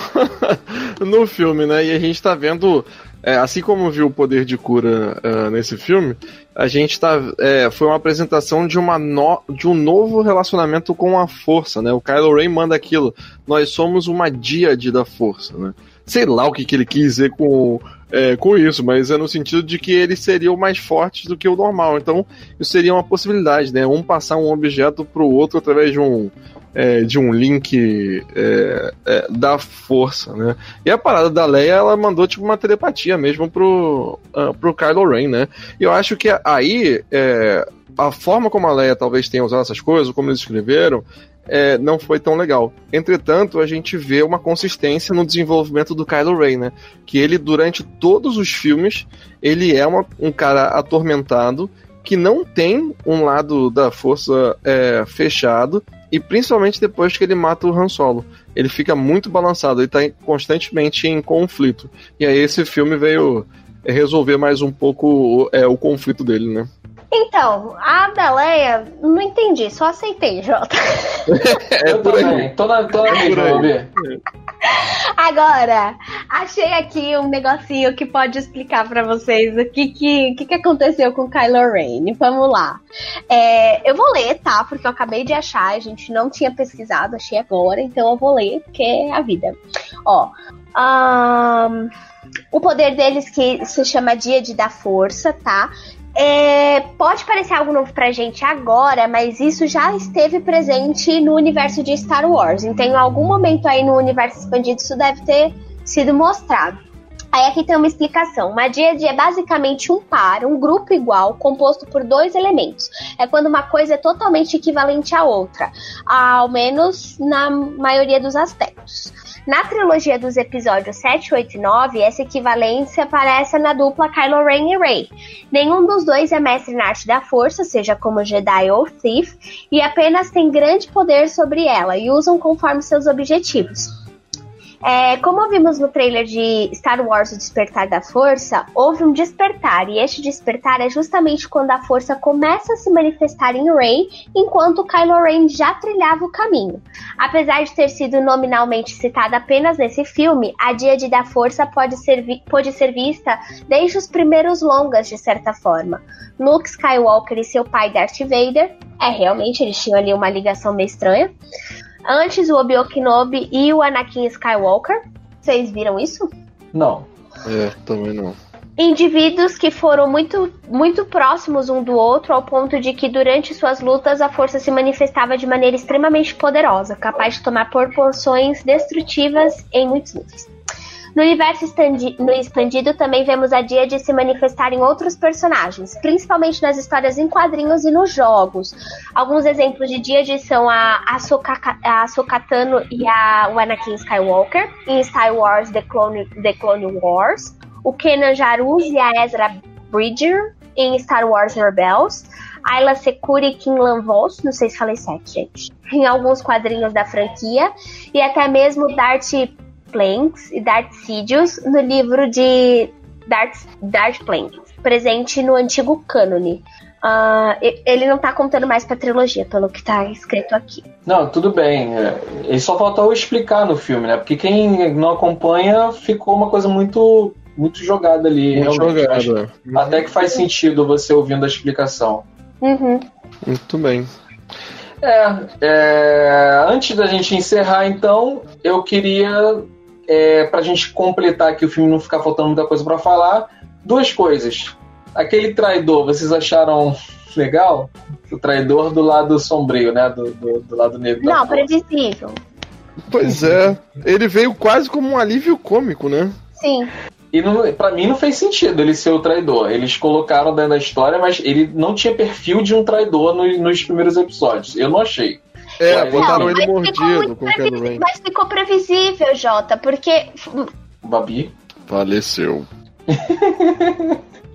no filme, né? E a gente tá vendo. É, assim como viu o poder de cura uh, nesse filme, a gente tá. É, foi uma apresentação de, uma no, de um novo relacionamento com a força, né? O Kylo Ren manda aquilo. Nós somos uma díade da força, né? Sei lá o que, que ele quis dizer com, é, com isso, mas é no sentido de que eles seriam mais fortes do que o normal. Então, isso seria uma possibilidade, né? Um passar um objeto para o outro através de um, é, de um link é, é, da força, né? E a parada da Leia, ela mandou tipo uma telepatia mesmo pro, uh, pro Kylo Ren, né? E eu acho que aí é, a forma como a Leia talvez tenha usado essas coisas, como eles escreveram, é, não foi tão legal. Entretanto, a gente vê uma consistência no desenvolvimento do Kylo Ren, né? Que ele, durante todos os filmes, ele é uma, um cara atormentado que não tem um lado da força é, fechado e principalmente depois que ele mata o Han Solo. Ele fica muito balançado, ele está constantemente em conflito. E aí esse filme veio resolver mais um pouco é, o conflito dele, né?
Então, a Beleia, não entendi, só aceitei, Jota.
é por aí. Tô na, tô na é mesma,
Agora, achei aqui um negocinho que pode explicar para vocês o que, que, que, que aconteceu com Kylo Ren. Vamos lá. É, eu vou ler, tá? Porque eu acabei de achar, a gente não tinha pesquisado, achei agora, então eu vou ler, porque é a vida. Ó. Um, o poder deles que se chama Dia de Dar Força, tá? É, pode parecer algo novo pra gente agora, mas isso já esteve presente no universo de Star Wars. Então, em algum momento aí no universo expandido, isso deve ter sido mostrado. Aí aqui tem uma explicação. Uma díade é basicamente um par, um grupo igual, composto por dois elementos. É quando uma coisa é totalmente equivalente à outra, ao menos na maioria dos aspectos. Na trilogia dos episódios 7, 8 e 9, essa equivalência aparece na dupla Kylo Ren e Rey. Nenhum dos dois é mestre na arte da força, seja como Jedi ou Thief, e apenas tem grande poder sobre ela e usam conforme seus objetivos. É, como vimos no trailer de Star Wars O Despertar da Força, houve um despertar, e este despertar é justamente quando a força começa a se manifestar em Rey, enquanto Kylo Ren já trilhava o caminho. Apesar de ter sido nominalmente citada apenas nesse filme, a Díade da Força pode ser, pode ser vista desde os primeiros longas, de certa forma. Luke Skywalker e seu pai Darth Vader, é realmente, eles tinham ali uma ligação meio estranha. Antes o Obi-Wan Kenobi e o Anakin Skywalker. Vocês viram isso?
Não.
É, também não.
Indivíduos que foram muito, muito próximos um do outro, ao ponto de que durante suas lutas a força se manifestava de maneira extremamente poderosa, capaz de tomar proporções destrutivas em muitos níveis. No universo expandido também vemos a Dia de se manifestar em outros personagens, principalmente nas histórias em quadrinhos e nos jogos. Alguns exemplos de Dia são a Ahsoka, Tano e a Anakin Skywalker em Star Wars The Clone, The Clone Wars, o Kenan Jaruz e a Ezra Bridger em Star Wars Rebels, Ayla Secura e Kim Lanvos, não sei se falei certo, gente, em alguns quadrinhos da franquia, e até mesmo Darth Planks e Darth Sidious no livro de Darth, Darth Planks, presente no antigo cânone. Uh, ele não tá contando mais pra trilogia, pelo que tá escrito aqui.
Não, tudo bem. É, ele só faltou explicar no filme, né? Porque quem não acompanha ficou uma coisa muito muito jogada ali. Muito jogada. Até que faz sentido você ouvindo a explicação.
Uhum.
Muito bem.
É, é, antes da gente encerrar, então, eu queria é, pra gente completar aqui o filme não ficar faltando muita coisa para falar, duas coisas. Aquele traidor, vocês acharam legal? O traidor do lado sombrio, né? Do, do, do lado negro.
Não, previsível.
Pois é. Ele veio quase como um alívio cômico, né?
Sim.
E pra mim não fez sentido ele ser o traidor. Eles colocaram dentro da história, mas ele não tinha perfil de um traidor no, nos primeiros episódios. Eu não achei.
É, botaram não, ele mordido com
o Mas ficou previsível, Jota, porque.
Babi?
Faleceu.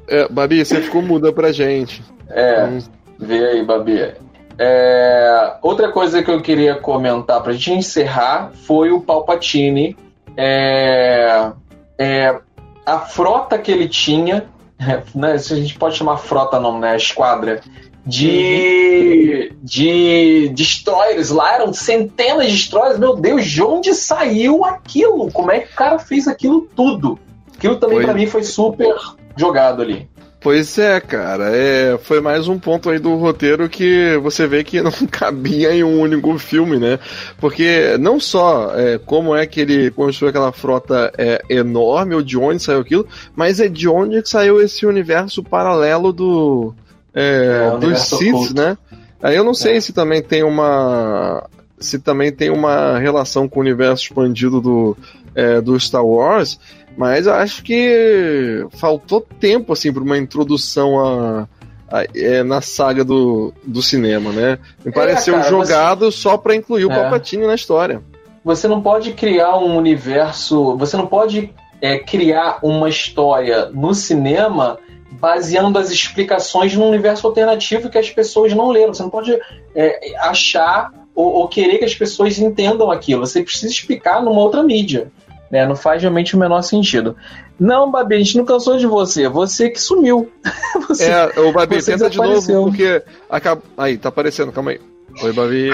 é, Babi, você ficou muda pra gente.
É, hum. vê aí, Babi. É, outra coisa que eu queria comentar pra gente encerrar foi o Palpatine. É, é, a frota que ele tinha, né, se a gente pode chamar frota não, né? A esquadra. De, de destroyers lá, eram centenas de destroyers. Meu Deus, de onde saiu aquilo? Como é que o cara fez aquilo tudo? Aquilo também pra mim foi super jogado ali.
Pois é, cara. É, foi mais um ponto aí do roteiro que você vê que não cabia em um único filme, né? Porque não só é, como é que ele construiu aquela frota é, enorme, ou de onde saiu aquilo, mas é de onde que saiu esse universo paralelo do é,
É,
dos Sith, né? Aí eu não sei
É.
se também tem uma se também tem uma relação com o universo expandido do, é, do Star Wars, mas acho que faltou tempo assim para uma introdução a, a- é, na saga do, do cinema, né? Me pareceu
cara,
jogado só para incluir o
É.
Palpatine na história.
Você não pode criar um universo. Você não pode é, criar uma história no cinema baseando as explicações num universo alternativo que as pessoas não leram. Você não pode é, achar ou, ou querer que as pessoas entendam aquilo. Você precisa explicar numa outra mídia. Né? Não faz realmente o menor sentido. Não, Babi, a gente não cansou de você. Você que sumiu. Você-
É, o Babi, tenta de novo, porque acaba... Aí, tá aparecendo, calma aí. Oi, Babi.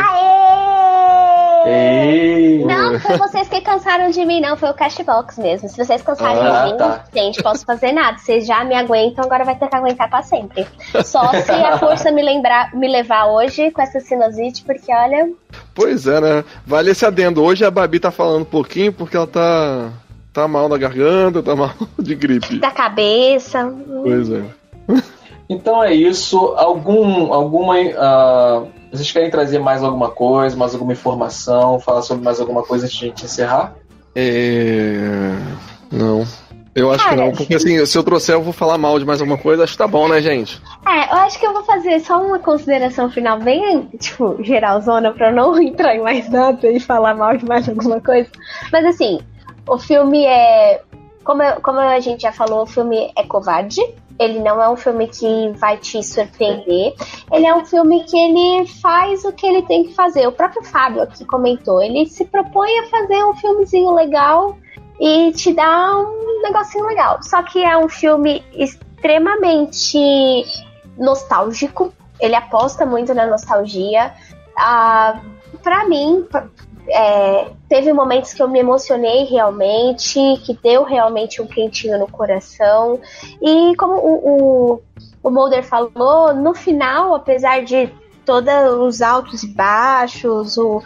Ei!
Não, foi vocês que cansaram de mim, não. Foi o Cashbox mesmo. Se vocês cansarem
Ah,
de mim,
tá.
gente, posso fazer nada. Vocês já me aguentam, agora vai ter que aguentar pra sempre. Só se a força me lembrar, me levar hoje com essa sinusite, porque olha,
Pois é, né? Vale esse adendo. Hoje a Babi tá falando um pouquinho porque ela tá, tá mal na garganta, tá mal de gripe.
da cabeça.
Pois é.
Então é isso. Algum, alguma. ah, vocês querem trazer mais alguma coisa, mais alguma informação, falar sobre mais alguma coisa antes de a gente encerrar?
É... Não. Eu acho que não, porque assim, se eu trouxer eu vou falar mal de mais alguma coisa, acho que tá bom, né, gente?
É, eu acho que eu vou fazer só uma consideração final bem, tipo, geralzona, pra eu não entrar em mais nada e falar mal de mais alguma coisa. Mas assim, o filme é. Como, eu- como a gente já falou, o filme é covarde. Ele não é um filme que vai te surpreender. Ele é um filme que ele faz o que ele tem que fazer. O próprio Fábio aqui comentou. Ele se propõe a fazer um filmezinho legal e te dá um negocinho legal. Só que é um filme extremamente nostálgico. Ele aposta muito na nostalgia. Ah, para mim, é, teve momentos que eu me emocionei realmente, que deu realmente um quentinho no coração. E como o, o, o Mulder falou, no final, apesar de todos os altos e baixos, o,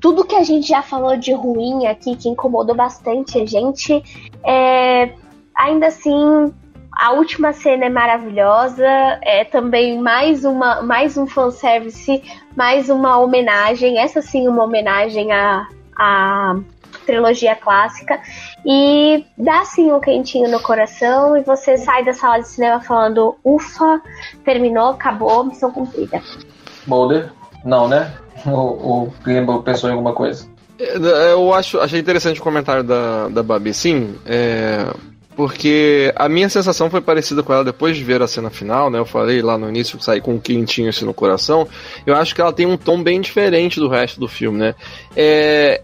tudo que a gente já falou de ruim aqui, que incomodou bastante a gente, é, ainda assim, a última cena é maravilhosa, é também mais, uma, mais um fanservice, mais uma homenagem, essa sim uma homenagem à, à trilogia clássica, e dá sim um quentinho no coração, e você sai da sala de cinema falando, ufa, terminou, acabou, missão cumprida.
Molder? Não, né? Ou, ou Grimble pensou em alguma coisa?
É, Eu acho, achei interessante o comentário da, da Babi, sim, é, porque a minha sensação foi parecida com ela depois de ver a cena final, né? Eu falei lá no início que saí com um quentinho assim no coração. Eu acho que ela tem um tom bem diferente do resto do filme, né? É,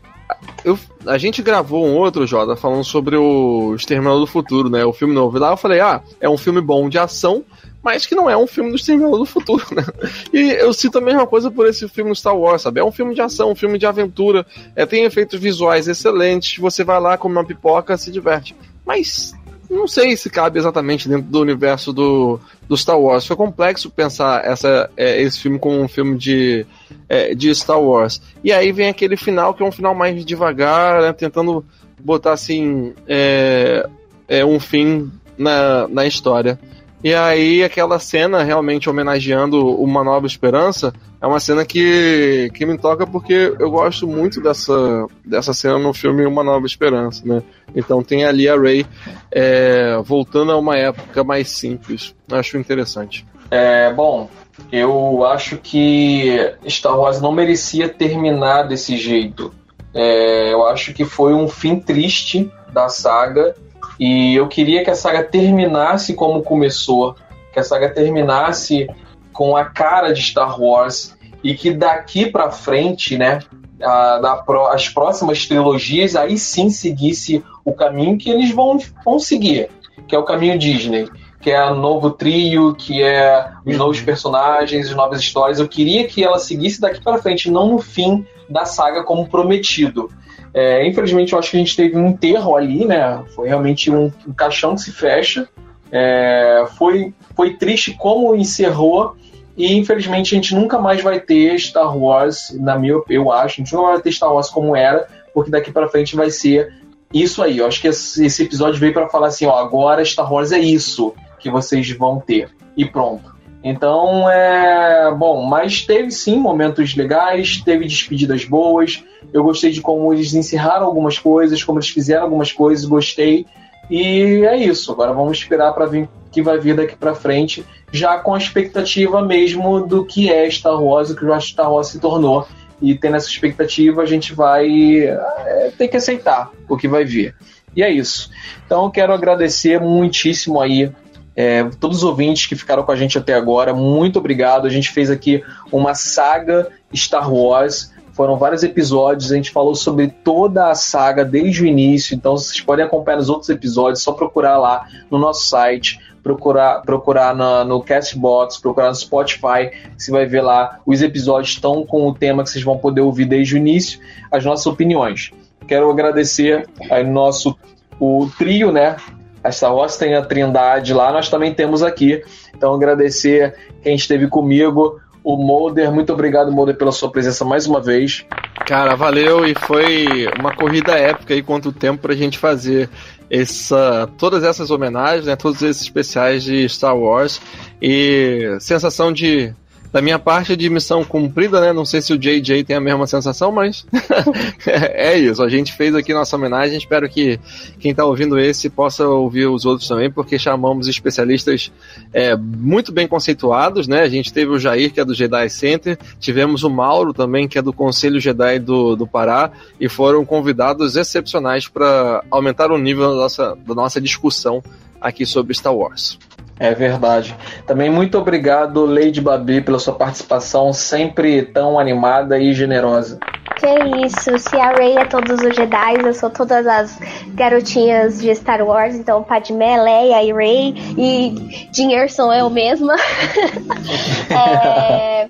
eu, a gente gravou um outro, Jota, falando sobre o Exterminador do Futuro, né? O filme novo. E lá eu falei, ah, é um filme bom de ação, mas que não é um filme do Exterminador do Futuro, né? E eu sinto a mesma coisa por esse filme Star Wars, sabe? É um filme de ação, um filme de aventura, é, tem efeitos visuais excelentes, você vai lá, come uma pipoca, se diverte. Mas não sei se cabe exatamente dentro do universo do, do Star Wars. Foi complexo pensar essa, é, esse filme como um filme de, é, de Star Wars. E aí vem aquele final que é um final mais devagar, né, tentando botar assim é, é um fim na, na história. E aí aquela cena realmente homenageando Uma Nova Esperança é uma cena que, que me toca porque eu gosto muito dessa, dessa cena no filme Uma Nova Esperança, né? Então tem ali a Ray é, voltando a uma época mais simples. Acho interessante.
É, bom, eu acho que Star Wars não merecia terminar desse jeito. É, eu acho que foi um fim triste da saga e eu queria que a saga terminasse como começou, que a saga terminasse com a cara de Star Wars e que daqui para frente, né, a, da, as próximas trilogias aí sim seguisse o caminho que eles vão, vão seguir, que é o caminho Disney, que é o novo trio, que é os
Uhum.
novos personagens, as novas histórias. Eu queria que ela seguisse daqui para frente, não no fim da saga como prometido. É, infelizmente, eu acho que a gente teve um enterro ali, né? Foi realmente um, um caixão que se fecha. É, foi, foi triste como encerrou. E infelizmente a gente nunca mais vai ter Star Wars, na minha, eu acho, a gente nunca vai ter Star Wars como era, porque daqui pra frente vai ser isso aí. Eu acho que esse episódio veio para falar assim, ó, agora Star Wars é isso que vocês vão ter. E pronto. Então, é. Bom, mas teve sim momentos legais, teve despedidas boas. Eu gostei de como eles encerraram algumas coisas, como eles fizeram algumas coisas, gostei. E é isso. Agora vamos esperar para ver o que vai vir daqui para frente, já com a expectativa mesmo do que é Star Wars, o que o Star Wars se tornou. E tendo essa expectativa, a gente vai é, ter que aceitar o que vai vir. E é isso. Então eu quero agradecer muitíssimo aí é, todos os ouvintes que ficaram com a gente até agora, muito obrigado. A gente fez aqui uma saga Star Wars. Foram vários episódios, a gente falou sobre toda a saga desde o início, então vocês podem acompanhar nos outros episódios, só procurar lá no nosso site, procurar, procurar na, no Castbox, procurar no Spotify, você vai ver lá, os episódios estão com o tema que vocês vão poder ouvir desde o início, as nossas opiniões. Quero agradecer ao nosso o trio, né? A Star Wars tem a Trindade lá, nós também temos aqui. Então agradecer quem esteve comigo, o Molder. Muito obrigado, Molder, pela sua presença mais uma vez.
Cara, valeu e foi uma corrida épica aí quanto tempo pra gente fazer essa, todas essas homenagens, né, todos esses especiais de Star Wars e sensação de da minha parte de missão cumprida, né? Não sei se o JJ tem a mesma sensação, mas é isso. A gente fez aqui nossa homenagem. Espero que quem está ouvindo esse possa ouvir os outros também, porque chamamos especialistas é, muito bem conceituados, né? A gente teve o Jair, que é do Jedi Center, tivemos o Mauro também, que é do Conselho Jedi do, do Pará, e foram convidados excepcionais para aumentar o nível da nossa, da nossa discussão aqui sobre Star Wars.
É verdade. Também muito obrigado, Lady Babi, pela sua participação sempre tão animada e generosa.
Que isso, se a Rey é todos os Jedi, eu sou todas as garotinhas de Star Wars, então Padmé, Leia e Rey, e dinheiro sou eu mesma. é,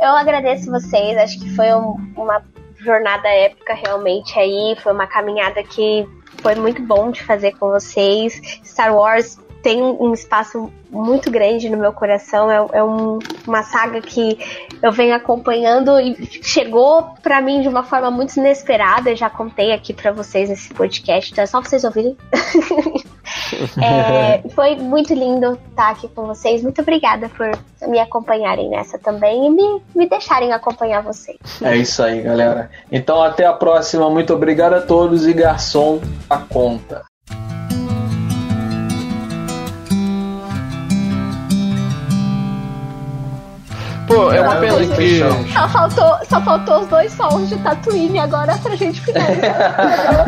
eu agradeço vocês, acho que foi um, uma jornada épica realmente aí, foi uma caminhada que foi muito bom de fazer com vocês. Star Wars tem um espaço muito grande no meu coração. É, é um, uma saga que eu venho acompanhando e chegou para mim de uma forma muito inesperada. Já contei aqui para vocês nesse podcast, então é só vocês ouvirem. é, foi muito lindo estar aqui com vocês. Muito obrigada por me acompanharem nessa também e me, me deixarem acompanhar vocês.
É isso aí, galera. Então até a próxima. Muito obrigado a todos e garçom, a conta.
Pô, é uma pena que.
Só faltou, só faltou os dois sons de Tatooine agora pra gente finalizar.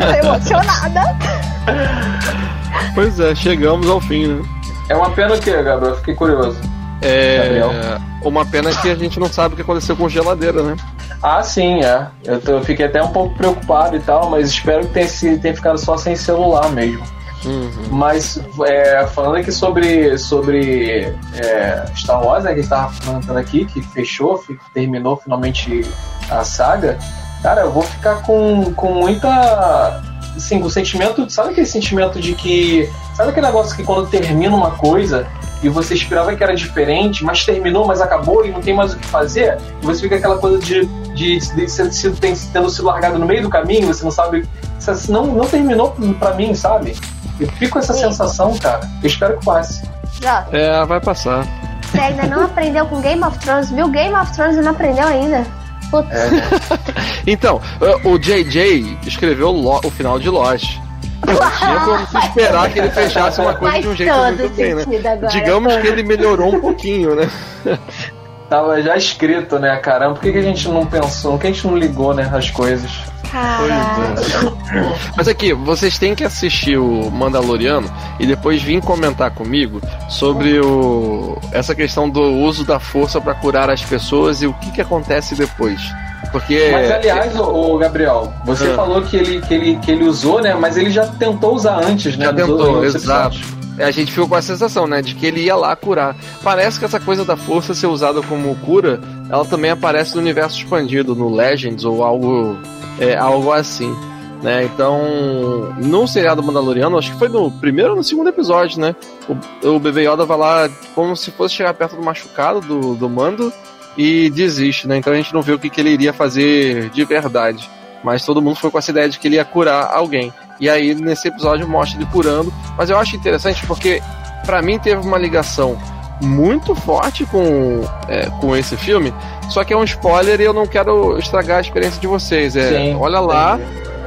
Eu tô emocionada.
Pois é, chegamos ao fim, né?
É uma pena o que, Gabriel? Fiquei curioso.
É.
Gabriel.
Uma pena que a gente não sabe o que aconteceu com geladeira, né?
Ah, sim, é. Eu, tô- eu fiquei até um pouco preocupado e tal, mas espero que tenha, se- tenha ficado só sem celular mesmo. Mas é, falando aqui sobre, sobre é, Star Wars, né, que a gente comentando aqui, que fechou, terminou finalmente a saga, cara, eu vou ficar com, com muita. Assim, com sentimento. Sabe aquele sentimento de que. Sabe aquele negócio que quando termina uma coisa e você esperava que era diferente, mas terminou, mas acabou e não tem mais o que fazer? E você fica aquela coisa de, de, de, se- tem- tendo sido largado no meio do caminho, você não sabe. Você não, não terminou pra mim, sabe? Eu fico com essa sensação, cara. Eu espero que passe.
Já.
É, vai passar.
Você ainda não aprendeu com Game of Thrones, viu Game of Thrones e não aprendeu ainda. Putz.
Então, o JJ escreveu o final de Lost. Não tinha como se esperar que ele fechasse uma coisa
Faz
de um jeito muito bem, né?
sentido agora,
Digamos
todo.
que ele melhorou um pouquinho, né?
Tava já escrito, né, caramba? Por que, que a gente não pensou? Por que a gente não ligou, né, as coisas?
É. Mas aqui, vocês têm que assistir o Mandaloriano e depois vir comentar comigo sobre o essa questão do uso da força para curar as pessoas e o que, que acontece depois. Porque.
Mas aliás, o Gabriel, você
Ah.
falou que ele, que, ele, que ele usou, né? Mas ele já tentou usar antes, né?
Já tentou, exato. A gente ficou com a sensação, né, de que ele ia lá curar. Parece que essa coisa da força ser usada como cura, ela também aparece no universo expandido, no Legends ou algo, é, algo assim, né? Então, no seriado Mandaloriano, acho que foi no primeiro ou no segundo episódio, né? O, o bebê Yoda vai lá como se fosse chegar perto do machucado do, do Mando e desiste, né? Então a gente não vê o que, que ele iria fazer de verdade. Mas todo mundo foi com essa ideia de que ele ia curar alguém. E aí, nesse episódio, mostra ele curando. Mas eu acho interessante porque, pra mim, teve uma ligação muito forte com, é, com esse filme. Só que é um spoiler e eu não quero estragar a experiência de vocês. É,
Sim,
olha lá,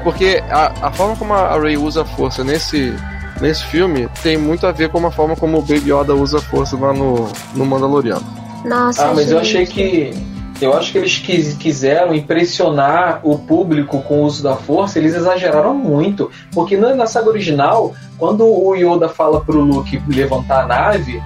porque a, a forma como a Ray usa a força nesse, nesse filme tem muito a ver com a forma como o Baby Yoda usa a força lá no, no Mandaloriano.
Nossa,
Ah, mas eu
gente.
achei que. Eu acho que eles quis- quiseram impressionar o público com o uso da força, eles exageraram muito. Porque na, saga original, quando o Yoda fala pro Luke levantar a nave,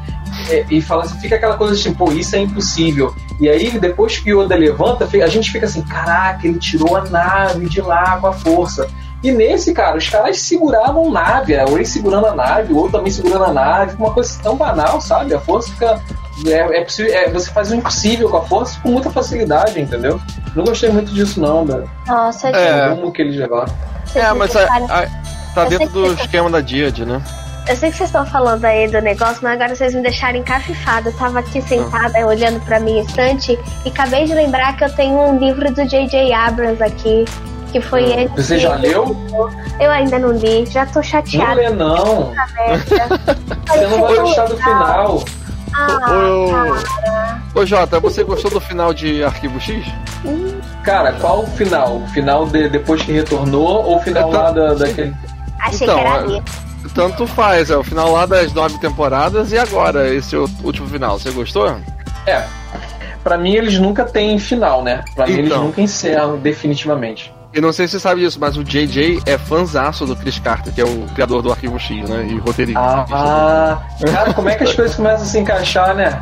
é, e fala assim, fica aquela coisa assim, pô, isso é impossível. E aí, depois que o Yoda levanta, a gente fica assim, caraca, ele tirou a nave de lá com a força. E nesse, cara, os caras seguravam nave, a Ray segurando a nave, o outro também segurando a nave, uma coisa tão banal, sabe? A força fica. É, é possível, é, você faz o impossível com a força com muita facilidade, entendeu? Não gostei muito disso, não, velho.
Nossa,
É.
gente.
O rumo que eles levaram.
vocês
É, mas a- a- tá
Eu
dentro do
você tá-
esquema da Diad, né?
Eu sei que vocês estão falando aí do negócio, mas agora vocês me deixaram encafifada. Eu tava aqui sentada olhando pra minha estante e acabei de lembrar que eu tenho um livro do J.J. Abrams aqui. Que foi ele.
Hum. Você já leu?
Eu ainda não li, já tô
Não
chateada.
lê, não. Você não vai gostar do final.
Ah,
Ô, ô Jota, você gostou do final de Arquivo X?
Cara, qual o final? O final de, depois que retornou ou o final lá da, daquele.
achei
Então,
que era
é-
ali.
Tanto faz, é o final lá das nove temporadas e agora, esse o- último final. Você gostou?
É. Pra mim, eles nunca têm final, né? Pra mim, eles
Então.
nunca encerram definitivamente.
E não sei se você sabe disso, mas o JJ é fanzaço do Chris Carter, que é o criador do Arquivo X, né? E roteirista.
Ah, cara, como é que as coisas começam a se encaixar, né?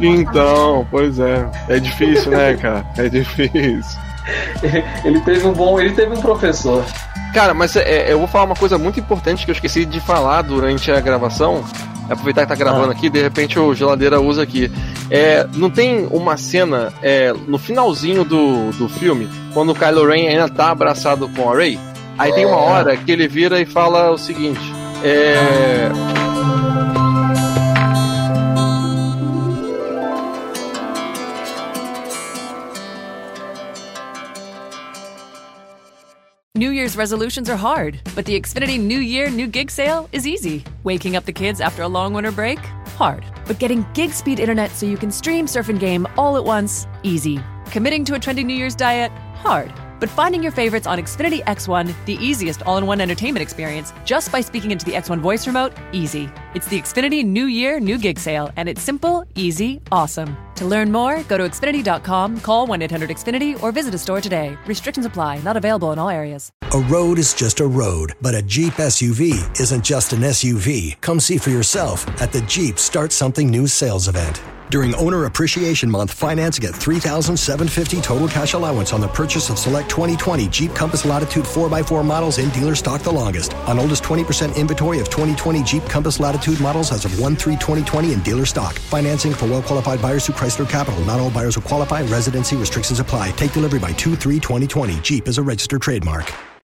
Então, pois é. É difícil, né, cara? É difícil.
Ele teve um bom. Ele teve um professor.
Cara, mas é, eu vou falar uma coisa muito importante que eu esqueci de falar durante a gravação. Aproveitar que tá gravando
Ah.
aqui, de repente o geladeira usa aqui. É, não tem uma cena é, no finalzinho do, do filme, quando o Kylo Ren ainda tá abraçado com a Rey? Aí tem uma
É.
hora que ele vira e fala o seguinte: é.
Resolutions are hard, but the Xfinity New Year, New Gig sale is easy. Waking up the kids after a long winter break? Hard. But getting gig speed internet so you can stream, surf, and game all at once? Easy. Committing to a trendy New Year's diet? Hard. But finding your favorites on Xfinity X1, the easiest all in one entertainment experience, just by speaking into the X1 voice remote? Easy. It's the Xfinity New Year, New Gig sale, and it's simple, easy, awesome. To learn more, go to Xfinity.com, call 1 800 Xfinity, or visit a store today. Restrictions apply, not available in all areas.
A road is just a road, but a Jeep SUV isn't just an SUV. Come see for yourself at the Jeep Start Something New sales event. During Owner Appreciation Month, finance get 3750 total cash allowance on the purchase of select 2020 Jeep Compass Latitude 4x4 models in dealer stock the longest. On oldest 20% inventory of 2020 Jeep Compass Latitude models as of 1 3 2020 in dealer stock. Financing for well qualified buyers through Chrysler Capital. Not all buyers will qualify. Residency restrictions apply. Take delivery by 2 3 2020. Jeep is a registered trademark.